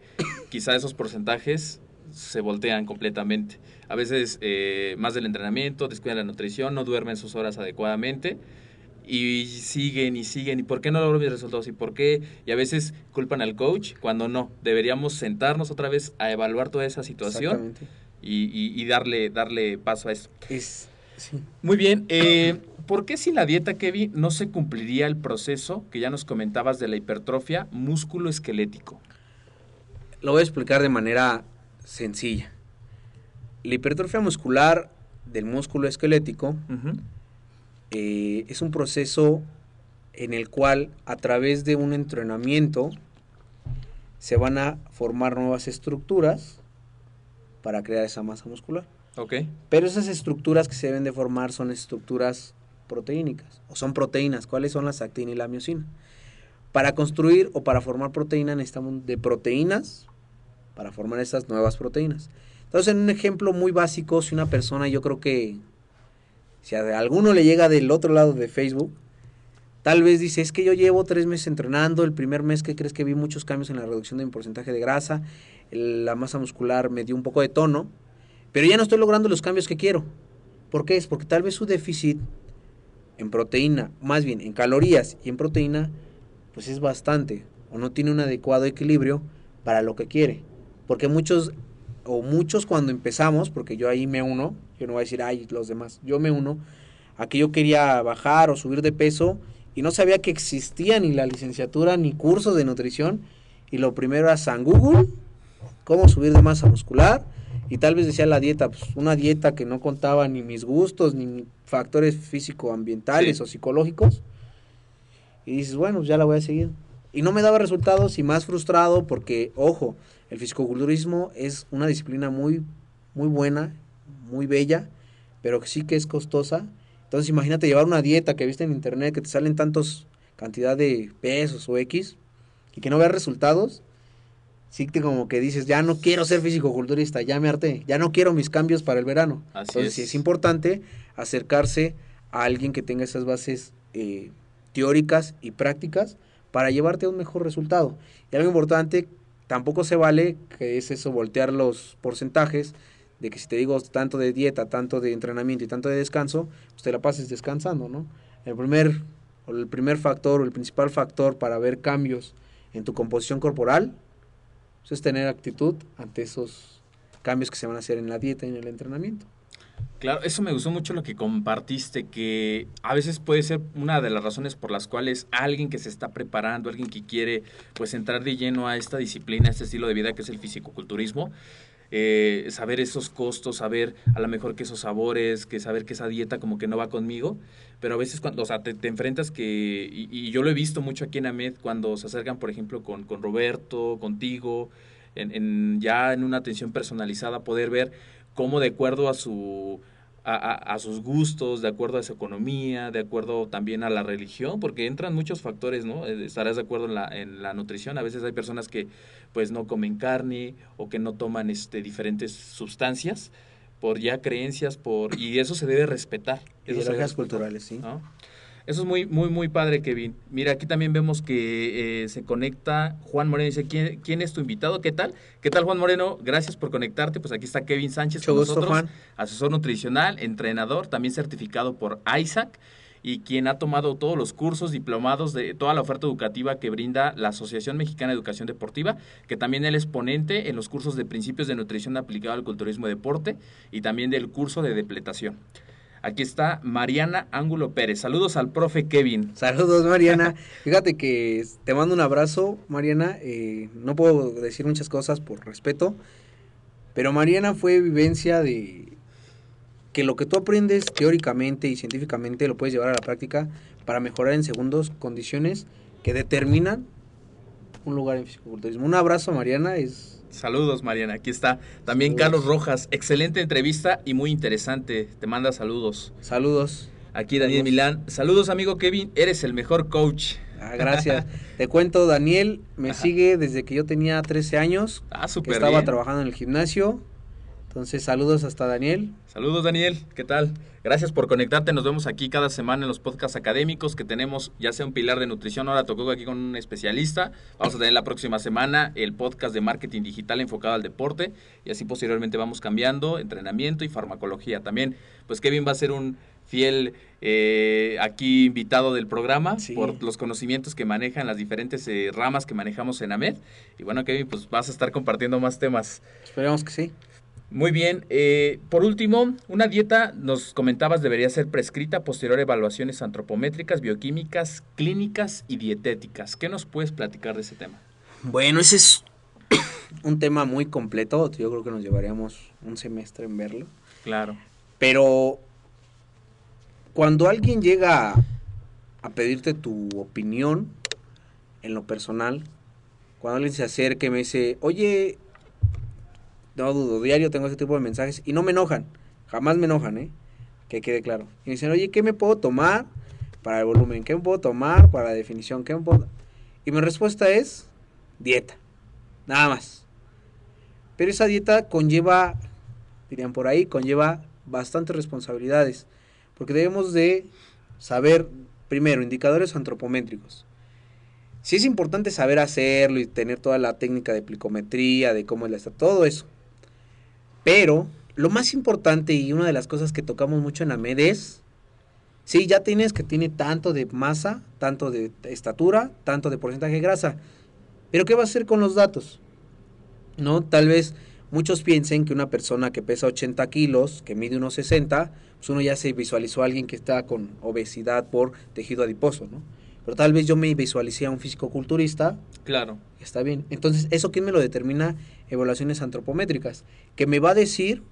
quizá esos porcentajes se voltean completamente. A veces eh, más del entrenamiento, descuidan la nutrición, no duermen sus horas adecuadamente y siguen y siguen. ¿Y por qué no logro mis resultados? ¿Y por qué? Y a veces culpan al coach cuando no. Deberíamos sentarnos otra vez a evaluar toda esa situación y, y- y darle, darle paso a eso. Es, sí. Muy bien. eh, ¿Por qué sin la dieta, Kevin, no se cumpliría el proceso que ya nos comentabas de la hipertrofia músculo-esquelético? Lo voy a explicar de manera sencilla. La hipertrofia muscular del músculo esquelético eh, es un proceso en el cual a través de un entrenamiento se van a formar nuevas estructuras para crear esa masa muscular. Ok. Pero esas estructuras que se deben de formar son estructuras proteínicas o son proteínas. ¿Cuáles son las actina y la miocina? Para construir o para formar proteína necesitamos de proteínas para formar esas nuevas proteínas. Entonces, en un ejemplo muy básico, si una persona, yo creo que si a alguno le llega del otro lado de Facebook, tal vez dice, es que yo llevo tres meses entrenando, el primer mes que crees que vi muchos cambios en la reducción de mi porcentaje de grasa, la masa muscular me dio un poco de tono, pero ya no estoy logrando los cambios que quiero. ¿Por qué? Es porque tal vez su déficit en proteína, más bien en calorías y en proteína, pues es bastante, o no tiene un adecuado equilibrio para lo que quiere. Porque muchos, o muchos cuando empezamos, porque yo ahí me uno, yo no voy a decir, ay, los demás, yo me uno, a que yo quería bajar o subir de peso y no sabía que existía ni la licenciatura ni cursos de nutrición. Y lo primero era San Google, cómo subir de masa muscular. Y tal vez decía la dieta, pues una dieta que no contaba ni mis gustos, ni factores físico-ambientales Sí. o psicológicos. Y dices, bueno, pues ya la voy a seguir. Y no me daba resultados y más frustrado porque, ojo, el fisicoculturismo es una disciplina muy, muy buena, muy bella, pero que sí que es costosa. Entonces imagínate llevar una dieta que viste en internet, que te salen tantos cantidad de pesos o X, y que no veas resultados, sí que como que dices, ya no quiero ser fisicoculturista, ya me harté, ya no quiero mis cambios para el verano. Así Entonces es. sí es importante acercarse a alguien que tenga esas bases eh, teóricas y prácticas para llevarte a un mejor resultado. Y algo importante, tampoco se vale que es eso, voltear los porcentajes, de que si te digo tanto de dieta, tanto de entrenamiento y tanto de descanso, pues te la pases descansando, ¿no? El primer, el primer factor o el principal factor para ver cambios en tu composición corporal pues, es tener actitud ante esos cambios que se van a hacer en la dieta y en el entrenamiento. Claro, eso me gustó mucho lo que compartiste, que a veces puede ser una de las razones por las cuales alguien que se está preparando, alguien que quiere pues entrar de lleno a esta disciplina, a este estilo de vida que es el fisicoculturismo, eh, saber esos costos, saber a lo mejor que esos sabores, que saber que esa dieta como que no va conmigo, pero a veces cuando, o sea, te, te enfrentas que, y, yo lo he visto mucho aquí en AMED, cuando se acercan, por ejemplo, con, con Roberto, contigo, en, en- ya en una atención personalizada, poder ver cómo de acuerdo a su a, a- a sus gustos, de acuerdo a su economía, de acuerdo también a la religión, porque entran muchos factores, ¿no? Eh, Estarás de acuerdo en la, en la nutrición. A veces hay personas que pues no comen carne o que no toman este diferentes sustancias por ya creencias, por y eso se debe respetar. Ideologías culturales, sí. ¿no? Eso es muy, muy, muy padre, Kevin. Mira, aquí también vemos que eh, se conecta Juan Moreno. Dice, ¿quién, ¿quién es tu invitado? ¿Qué tal? ¿Qué tal, Juan Moreno? Gracias por conectarte. Pues aquí está Kevin Sánchez Mucho con gusto, nosotros. Juan. Asesor nutricional, entrenador, también certificado por ISAC y quien ha tomado todos los cursos, diplomados de toda la oferta educativa que brinda la Asociación Mexicana de Educación Deportiva, que también él es ponente en los cursos de principios de nutrición aplicado al culturismo y deporte y también del curso de depletación. Aquí está Mariana Ángulo Pérez. Saludos al profe Kevin. Saludos, Mariana. Fíjate que te mando un abrazo, Mariana. Eh, no puedo decir muchas cosas por respeto, pero Mariana fue vivencia de que lo que tú aprendes teóricamente y científicamente lo puedes llevar a la práctica para mejorar en segundos condiciones que determinan un lugar en fisicoculturismo. Un abrazo, Mariana. Es Saludos, Mariana. Aquí está. También Saludos. Carlos Rojas. Excelente entrevista y muy interesante. Te manda saludos. saludos. Aquí Daniel Saludos. Milán. Saludos, amigo Kevin. Eres el mejor coach. Ah, gracias. Te cuento, Daniel me Ajá. sigue desde que yo tenía 13 años. Ah, súper estaba bien. trabajando en el gimnasio. Entonces, saludos hasta Daniel. Saludos, Daniel. ¿Qué tal? Gracias por conectarte. Nos vemos aquí cada semana en los podcasts académicos que tenemos, ya sea un pilar de nutrición. Ahora tocó aquí con un especialista. Vamos a tener la próxima semana el podcast de marketing digital enfocado al deporte. Y así posteriormente vamos cambiando entrenamiento y farmacología. También, pues Kevin va a ser un fiel eh, aquí invitado del programa Sí. por los conocimientos que maneja en las diferentes eh, ramas que manejamos en AMED. Y bueno, Kevin, pues vas a estar compartiendo más temas. Esperemos que sí. Muy bien. eh, por último, una dieta, nos comentabas, debería ser prescrita posterior a evaluaciones antropométricas, bioquímicas, clínicas y dietéticas. ¿Qué nos puedes platicar de ese tema? Bueno, ese es un tema muy completo. Yo creo que nos llevaríamos un semestre en verlo. Claro. Pero cuando alguien llega a, a pedirte tu opinión en lo personal, cuando alguien se acerca y me dice, oye, no dudo, diario tengo ese tipo de mensajes y no me enojan, jamás me enojan, ¿eh? Que quede claro. Y me dicen, oye, ¿qué me puedo tomar para el volumen? ¿Qué me puedo tomar para la definición? ¿Qué me puedo...? Y mi respuesta es dieta, nada más. Pero esa dieta conlleva, dirían por ahí, conlleva bastantes responsabilidades, porque debemos de saber, primero, indicadores antropométricos. Sí es importante saber hacerlo y tener toda la técnica de plicometría, de cómo es la está, todo eso. Pero lo más importante y una de las cosas que tocamos mucho en AMED es, sí, ya tienes que tiene tanto de masa, tanto de estatura, tanto de porcentaje de grasa. Pero ¿qué va a hacer con los datos? ¿No? Tal vez muchos piensen que una persona que pesa 80 kilos, que mide unos 60, pues uno ya se visualizó a alguien que está con obesidad por tejido adiposo, ¿no? Pero tal vez yo me visualicé a un físico-culturista, Claro. está bien. Entonces, ¿eso quién me lo determina? Evaluaciones antropométricas, que me va a decir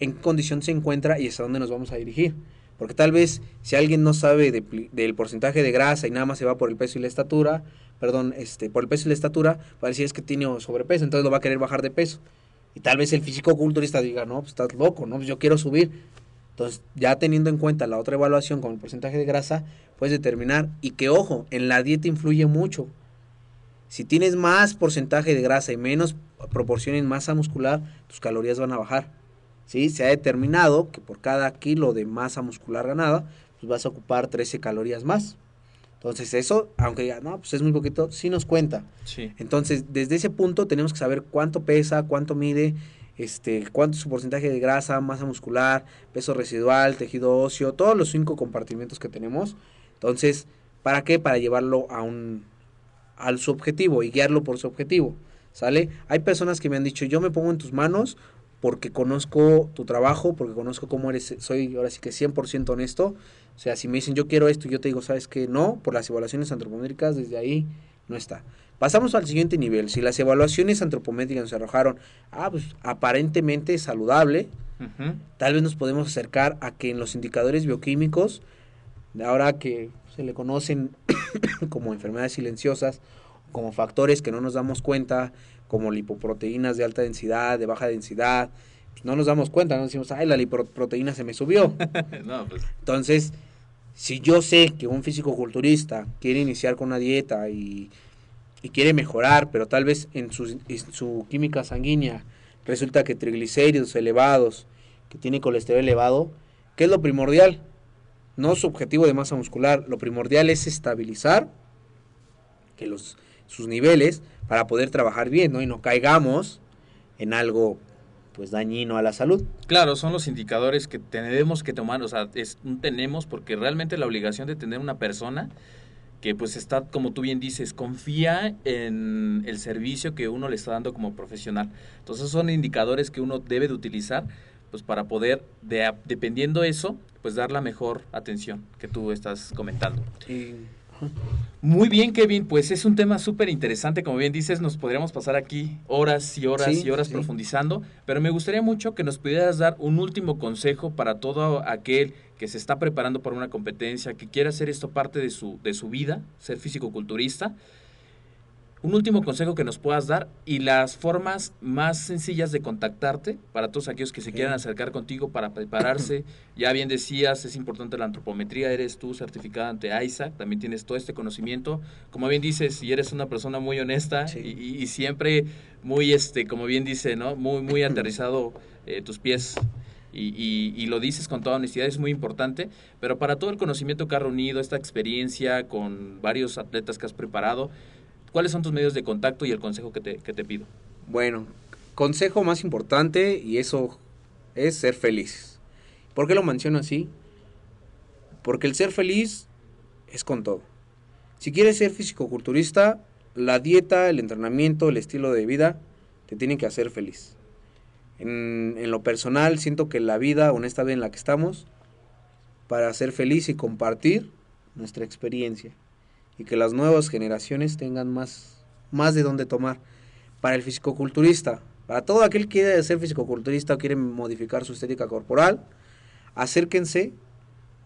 en qué condición se encuentra y hasta dónde nos vamos a dirigir. Porque tal vez si alguien no sabe de del porcentaje de grasa y nada más se va por el peso y la estatura, perdón, este, por el peso y la estatura, va a decir es que tiene sobrepeso, entonces lo va a querer bajar de peso. Y tal vez el físico culturista diga, no, pues estás loco, no, pues yo quiero subir. Entonces, ya teniendo en cuenta la otra evaluación con el porcentaje de grasa, puedes determinar, y que ojo, en la dieta influye mucho. Si tienes más porcentaje de grasa y menos proporción en masa muscular, tus calorías van a bajar. ¿Sí? Se ha determinado que por cada kilo de masa muscular ganada, pues vas a ocupar 13 calorías más. Entonces eso, aunque ya, no, pues es muy poquito, sí nos cuenta. Sí. Entonces, desde ese punto tenemos que saber cuánto pesa, cuánto mide, este, cuánto es su porcentaje de grasa, masa muscular, peso residual, tejido óseo, todos los cinco compartimentos que tenemos. Entonces, ¿para qué? Para llevarlo a un al su objetivo y guiarlo por su objetivo. ¿Sale? Hay personas que me han dicho, yo me pongo en tus manos porque conozco tu trabajo, porque conozco cómo eres, soy ahora sí que 100% honesto. O sea, si me dicen yo quiero esto yo te digo, ¿sabes qué? No, por las evaluaciones antropométricas, desde ahí no está. Pasamos al siguiente nivel. Si las evaluaciones antropométricas nos arrojaron, ah, pues aparentemente saludable, tal vez nos podemos acercar a que en los indicadores bioquímicos, ahora que se le conocen como enfermedades silenciosas, como factores que no nos damos cuenta, como lipoproteínas de alta densidad, de baja densidad, pues no nos damos cuenta, no decimos, ay, la lipoproteína se me subió. no, pues. Entonces, si yo sé que un físico-culturista quiere iniciar con una dieta y, y quiere mejorar, pero tal vez en su, su química sanguínea resulta que triglicéridos elevados, que tiene colesterol elevado, ¿qué es lo primordial? No su objetivo de masa muscular, lo primordial es estabilizar que los, sus niveles para poder trabajar bien, ¿no? Y no caigamos en algo pues dañino a la salud. Claro, son los indicadores que tenemos que tomar, o sea, es tenemos porque realmente la obligación de tener una persona que pues está, como tú bien dices, confía en el servicio que uno le está dando como profesional. Entonces son indicadores que uno debe de utilizar pues para poder, de, dependiendo eso, pues dar la mejor atención que tú estás comentando. Muy bien, Kevin, pues es un tema súper interesante, como bien dices, nos podríamos pasar aquí horas y horas Sí, y horas sí. profundizando, pero me gustaría mucho que nos pudieras dar un último consejo para todo aquel que se está preparando para una competencia, que quiera hacer esto parte de su, de su vida, ser físico-culturista. Un último consejo que nos puedas dar y las formas más sencillas de contactarte para todos aquellos que se quieran acercar contigo para prepararse. ya bien decías, es importante la antropometría, eres tú certificada ante ISAC, también tienes todo este conocimiento. Como bien dices, y eres una persona muy honesta Sí. y, y- y siempre muy, este, como bien dice, ¿no? Muy, muy aterrizado eh, tus pies. Y, lo dices con toda honestidad, es muy importante, pero para todo el conocimiento que has reunido, esta experiencia con varios atletas que has preparado, ¿Cuáles son tus medios de contacto y el consejo que te, que te pido? Bueno, consejo más importante y eso es ser felices. ¿Por qué lo menciono así? Porque el ser feliz es con todo. Si quieres ser fisicoculturista, la dieta, el entrenamiento, el estilo de vida te tienen que hacer feliz. En, lo personal, siento que la vida, en esta vida en la que estamos, para ser feliz y compartir nuestra experiencia y que las nuevas generaciones tengan más, más de dónde tomar. para el fisicoculturista, para todo aquel que quiere ser fisicoculturista o quiere modificar su estética corporal, acérquense,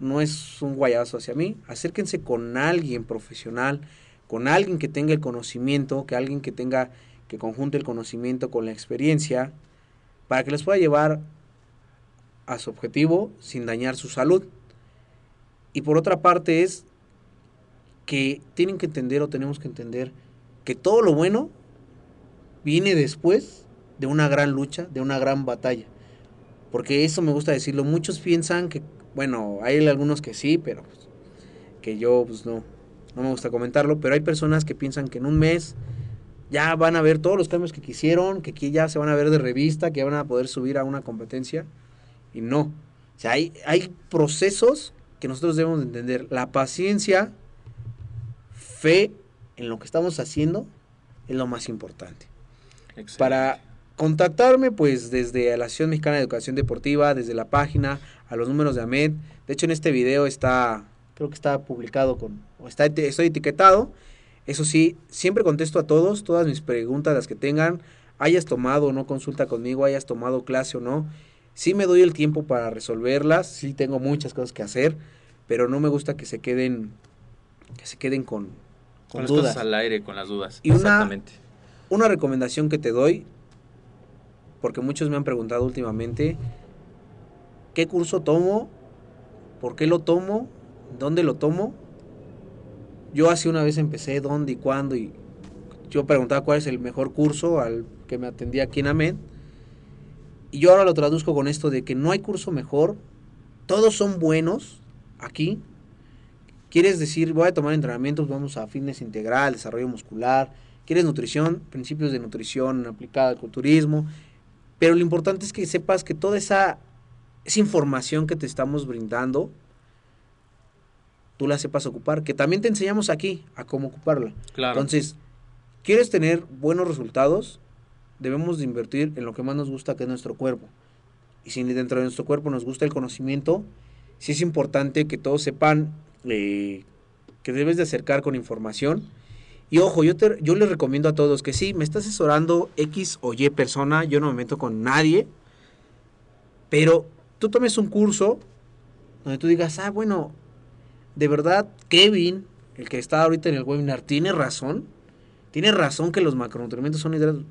no es un guayazo hacia mí, acérquense con alguien profesional, con alguien que tenga el conocimiento, que alguien que tenga, que conjunte el conocimiento con la experiencia, para que les pueda llevar a su objetivo sin dañar su salud. Y por otra parte es que tienen que entender o tenemos que entender que todo lo bueno viene después de una gran lucha, de una gran batalla. Porque eso me gusta decirlo. Muchos piensan que, bueno, hay algunos que sí, pero pues, que yo pues no, no me gusta comentarlo, pero hay personas que piensan que en un mes ya van a ver todos los cambios que quisieron, que aquí ya se van a ver de revista, que ya van a poder subir a una competencia. Y no. O sea, hay, hay procesos que nosotros debemos de entender. La paciencia, fe en lo que estamos haciendo es lo más importante. Excelente. Para contactarme, pues desde la Asociación Mexicana de Educación Deportiva, desde la página, a los números de AMED. De hecho, en este video está, creo que está publicado con, o está, estoy etiquetado. Eso sí, siempre contesto a todos, todas mis preguntas, las que tengan, hayas tomado o no consulta conmigo, hayas tomado clase o no. Sí me doy el tiempo para resolverlas, sí tengo muchas cosas que hacer, pero no me gusta que se queden, que se queden con, con con las dudas. cosas al aire, con las dudas. Y una-. Una recomendación que te doy, porque muchos me han preguntado últimamente, ¿qué curso tomo? ¿Por qué lo tomo? ¿Dónde lo tomo? Yo hace una vez empecé dónde y cuándo y yo preguntaba cuál es el mejor curso al que me atendía aquí en AMED. Y yo ahora lo traduzco con esto de que no hay curso mejor, todos son buenos aquí. Quieres decir, voy a tomar entrenamientos, vamos a fitness integral, desarrollo muscular, quieres nutrición, principios de nutrición aplicada al culturismo, pero lo importante es que sepas que toda esa, esa información que te estamos brindando, tú la sepas ocupar, que también te enseñamos aquí a cómo ocuparla. Claro. Entonces, ¿quieres tener buenos resultados? Debemos de invertir en lo que más nos gusta, que es nuestro cuerpo. Y si dentro de nuestro cuerpo nos gusta el conocimiento, sí es importante que todos sepan eh, que debes de acercar con información. Y ojo, yo, te, yo les recomiendo a todos que sí, me está asesorando X o Y persona, yo no me meto con nadie, pero tú tomes un curso donde tú digas, ah, bueno, de verdad, Kevin, el que está ahorita en el webinar, tiene razón. Tiene razón que los macronutrientes son hidratos.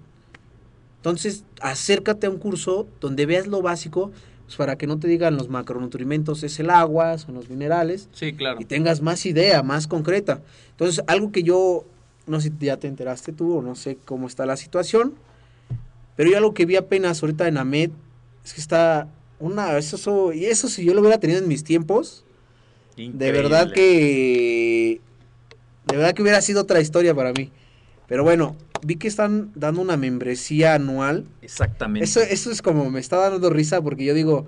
Entonces, acércate a un curso donde veas lo básico, pues, para que no te digan los macronutrientes es el agua, son los minerales, Sí, claro. y tengas más idea, más concreta. Entonces, algo que yo, no sé si ya te enteraste tú o no sé cómo está la situación, pero yo algo que vi apenas ahorita en AMED es que está una, eso, eso- y eso si yo lo hubiera tenido en mis tiempos, de verdad que. De verdad que hubiera sido otra historia para mí. Pero bueno, vi que están dando una membresía anual. Exactamente. Eso, eso es como me está dando risa porque yo digo.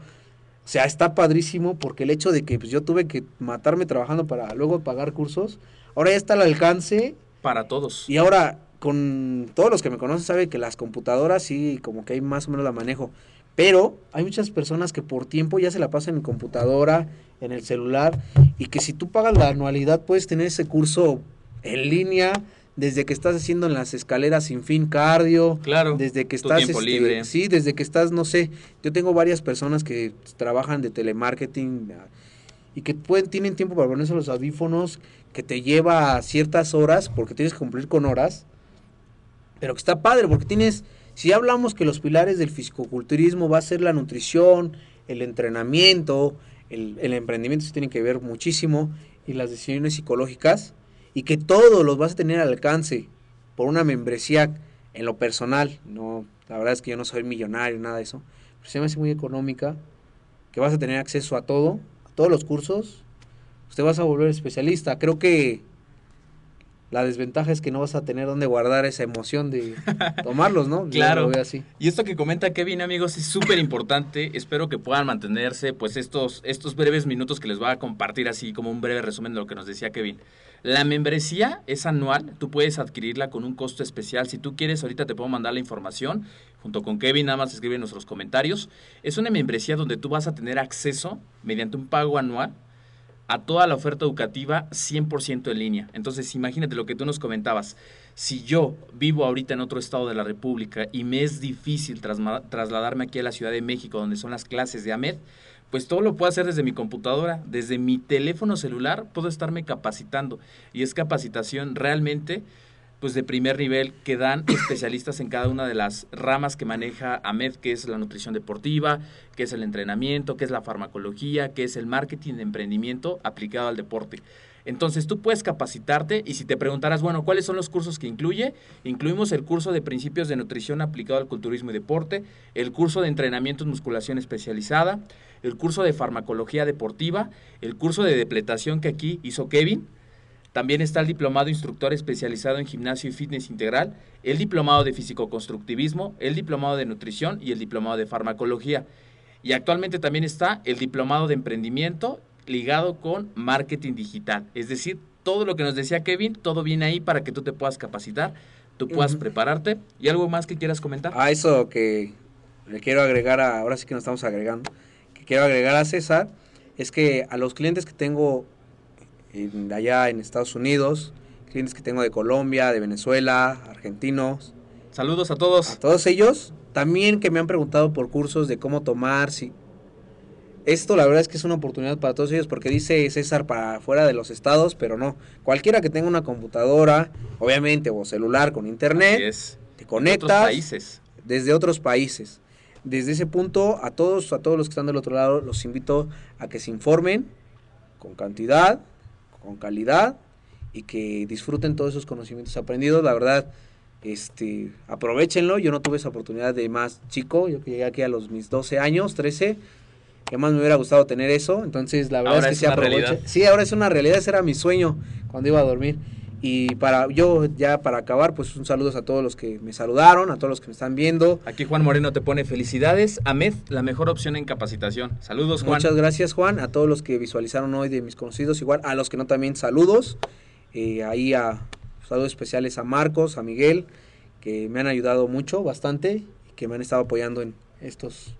O sea, está padrísimo porque el hecho de que pues, yo tuve que matarme trabajando para luego pagar cursos, ahora ya está al alcance Para todos. y ahora con todos los que me conocen saben que las computadoras sí como que hay más o menos la manejo, pero hay muchas personas que por tiempo ya se la pasan en computadora, en el celular y que si tú pagas la anualidad puedes tener ese curso en línea desde que estás haciendo en las escaleras sin fin cardio, Claro. desde que estás tiempo este, libre. sí, desde que estás no sé, yo tengo varias personas que trabajan de telemarketing ah, y que pueden tienen tiempo para ponerse los audífonos que te lleva ciertas horas porque tienes que cumplir con horas pero que está padre porque tienes si hablamos que los pilares del fisicoculturismo va a ser la nutrición el entrenamiento el, el emprendimiento se tienen que ver muchísimo y las decisiones psicológicas y que todos los vas a tener al alcance por una membresía en lo personal no la verdad es que yo no soy millonario nada de eso pero se me hace muy económica que vas a tener acceso a todo a todos los cursos usted vas a volver especialista. Creo que la desventaja es que no vas a tener dónde guardar esa emoción de tomarlos, ¿no? Claro. así. Y esto que comenta Kevin, amigos, es súper importante. Espero que puedan mantenerse, pues, estos, estos breves minutos que les voy a compartir así como un breve resumen de lo que nos decía Kevin. La membresía es anual, tú puedes adquirirla con un costo especial. Si tú quieres, ahorita te puedo mandar la información junto con Kevin, nada más escribe en nuestros comentarios. Es una membresía donde tú vas a tener acceso mediante un pago anual a toda la oferta educativa 100% en línea. Entonces, imagínate lo que tú nos comentabas. Si yo vivo ahorita en otro estado de la República y me es difícil trasladarme aquí a la Ciudad de México, donde son las clases de AMED, pues todo lo puedo hacer desde mi computadora, desde mi teléfono celular, puedo estarme capacitando. Y es capacitación realmente pues de primer nivel que dan especialistas en cada una de las ramas que maneja AMED, que es la nutrición deportiva, que es el entrenamiento, que es la farmacología, que es el marketing de emprendimiento aplicado al deporte. Entonces tú puedes capacitarte y si te preguntaras, bueno, ¿cuáles son los cursos que incluye? Incluimos el curso de principios de nutrición aplicado al culturismo y deporte, el curso de entrenamiento en musculación especializada, el curso de farmacología deportiva, el curso de depletación que aquí hizo Kevin, también está el diplomado instructor especializado en gimnasio y fitness integral, el diplomado de físico-constructivismo, el diplomado de nutrición y el diplomado de farmacología. Y actualmente también está el diplomado de emprendimiento ligado con marketing digital. Es decir, todo lo que nos decía Kevin, todo viene ahí para que tú te puedas capacitar, tú puedas prepararte. ¿Y algo más que quieras comentar? A eso que le quiero agregar, a, ahora sí que nos estamos agregando, que quiero agregar a César, es que a los clientes que tengo en- allá en Estados Unidos, clientes que tengo de Colombia, de Venezuela, argentinos, Saludos a todos. a todos ellos, también que me han preguntado por cursos de cómo tomar, si... Esto la verdad es que es una oportunidad para todos ellos porque dice César para fuera de los estados, pero no. Cualquiera que tenga una computadora, obviamente, o celular con internet, es. te conectas otros países. desde otros países. Desde ese punto, a todos, a todos los que están del otro lado, los invito a que se informen con cantidad, con calidad y que disfruten todos esos conocimientos aprendidos. La verdad, este, aprovechenlo. Yo no tuve esa oportunidad de más chico. Yo que llegué aquí a los mis 12 años, 13. Que más me hubiera gustado tener eso. Entonces, la verdad Ahora es que realidad. Sí, ahora es una realidad. Ese era mi sueño cuando iba a dormir. Y para yo ya para acabar, pues un saludo a todos los que me saludaron, a todos los que me están viendo. Aquí Juan Moreno te pone felicidades. AMED, la mejor opción en capacitación. Saludos, Juan. Muchas gracias, Juan. A todos los que visualizaron hoy de mis conocidos, igual a los que no también saludos. Eh, ahí a saludos especiales a Marcos, a Miguel, que me han ayudado mucho, bastante, y que me han estado apoyando en estos,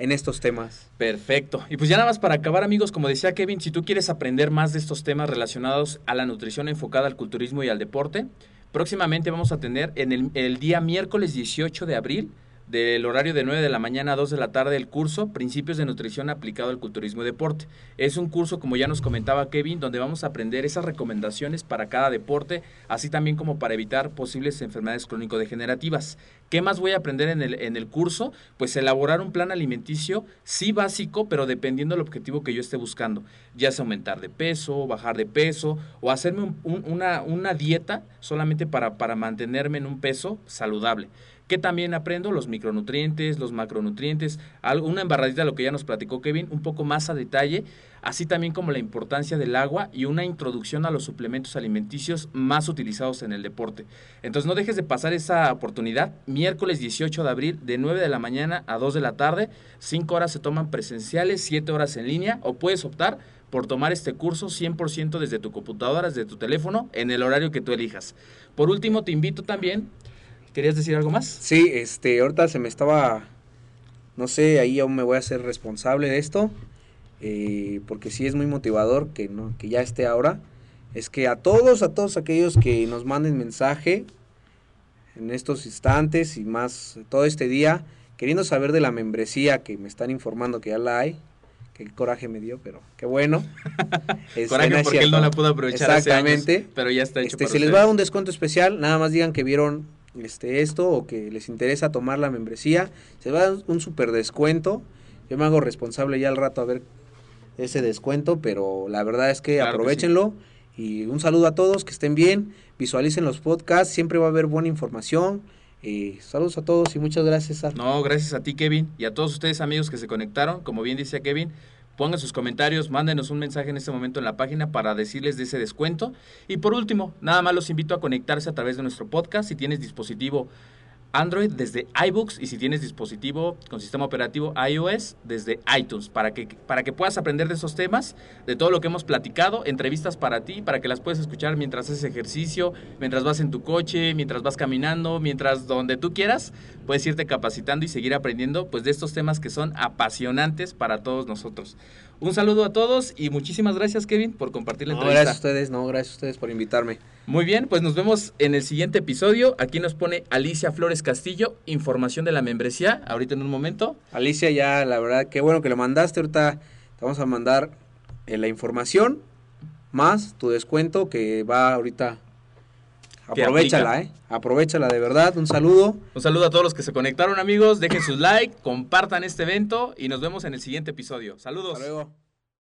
en estos temas. Perfecto. Y pues ya nada más para acabar, amigos, como decía Kevin, si tú quieres aprender más de estos temas relacionados a la nutrición enfocada al culturismo y al deporte, próximamente vamos a tener en el, día miércoles 18 de abril, del horario de 9 de la mañana a 2 de la tarde, el curso Principios de Nutrición aplicado al culturismo y deporte. Es un curso, como ya nos comentaba Kevin, donde vamos a aprender esas recomendaciones para cada deporte, así también como para evitar posibles enfermedades crónico-degenerativas. ¿Qué más voy a aprender en el, en el curso? Pues elaborar un plan alimenticio, sí básico, pero dependiendo del objetivo que yo esté buscando, ya sea aumentar de peso, bajar de peso o hacerme un- un- una, una dieta solamente para, para mantenerme en un peso saludable. Que también aprendo los micronutrientes, los macronutrientes, una embarradita lo que ya nos platicó Kevin, un poco más a detalle, así también como la importancia del agua y una introducción a los suplementos alimenticios más utilizados en el deporte. Entonces no dejes de pasar esa oportunidad. Miércoles 18 de abril, de 9 de la mañana a 2 de la tarde, 5 horas se toman presenciales, 7 horas en línea, o puedes optar por tomar este curso 100% desde tu computadora, desde tu teléfono, en el horario que tú elijas. Por último, te invito también. ¿Querías decir algo más? Sí, este, ahorita se me estaba, no sé, ahí aún me voy a hacer responsable de esto, eh, porque sí es muy motivador que, no, que ya esté ahora. Es que a todos, a todos aquellos que nos manden mensaje en estos instantes y más todo este día, queriendo saber de la membresía que me están informando que ya la hay, qué coraje me dio, pero qué bueno. Este, Coraje no porque él no la pudo aprovechar hace años, Exactamente. pero ya está hecho Este, para se les va a dar un descuento especial, nada más digan que vieron este esto o que les interesa tomar la membresía, se va a dar un super descuento. Yo me hago responsable ya al rato a ver ese descuento, pero la verdad es que Claro que aprovechenlo y un saludo a todos, que estén bien, visualicen los podcasts, siempre va a haber buena información. Eh, saludos a todos y muchas gracias. No, gracias a ti, Kevin, y a todos ustedes, amigos que se conectaron. Como bien decía Kevin, pongan sus comentarios, mándenos un mensaje en este momento en la página para decirles de ese descuento. Y por último, nada más los invito a conectarse a través de nuestro podcast. Si tienes dispositivo Android desde iBooks y si tienes dispositivo con sistema operativo iOS desde iTunes para que, para que puedas aprender de esos temas, de todo lo que hemos platicado, entrevistas para ti, para que las puedas escuchar mientras haces ejercicio, mientras vas en tu coche, mientras vas caminando, mientras donde tú quieras, puedes irte capacitando y seguir aprendiendo pues de estos temas que son apasionantes para todos nosotros. Un saludo a todos y muchísimas gracias, Kevin, por compartir la No, entrevista. gracias a ustedes, no, gracias a ustedes por invitarme. Muy bien, pues nos vemos en el siguiente episodio. Aquí nos pone Alicia Flores Castillo, información de la membresía, ahorita en un momento. Alicia, ya la verdad, qué bueno que lo mandaste. Ahorita te vamos a mandar eh, la información más tu descuento que va ahorita. Aprovechala, eh. Aprovechala de verdad. Un saludo. Un saludo a todos los que se conectaron, amigos. Dejen sus like, compartan este evento y nos vemos en el siguiente episodio. Saludos. Hasta luego.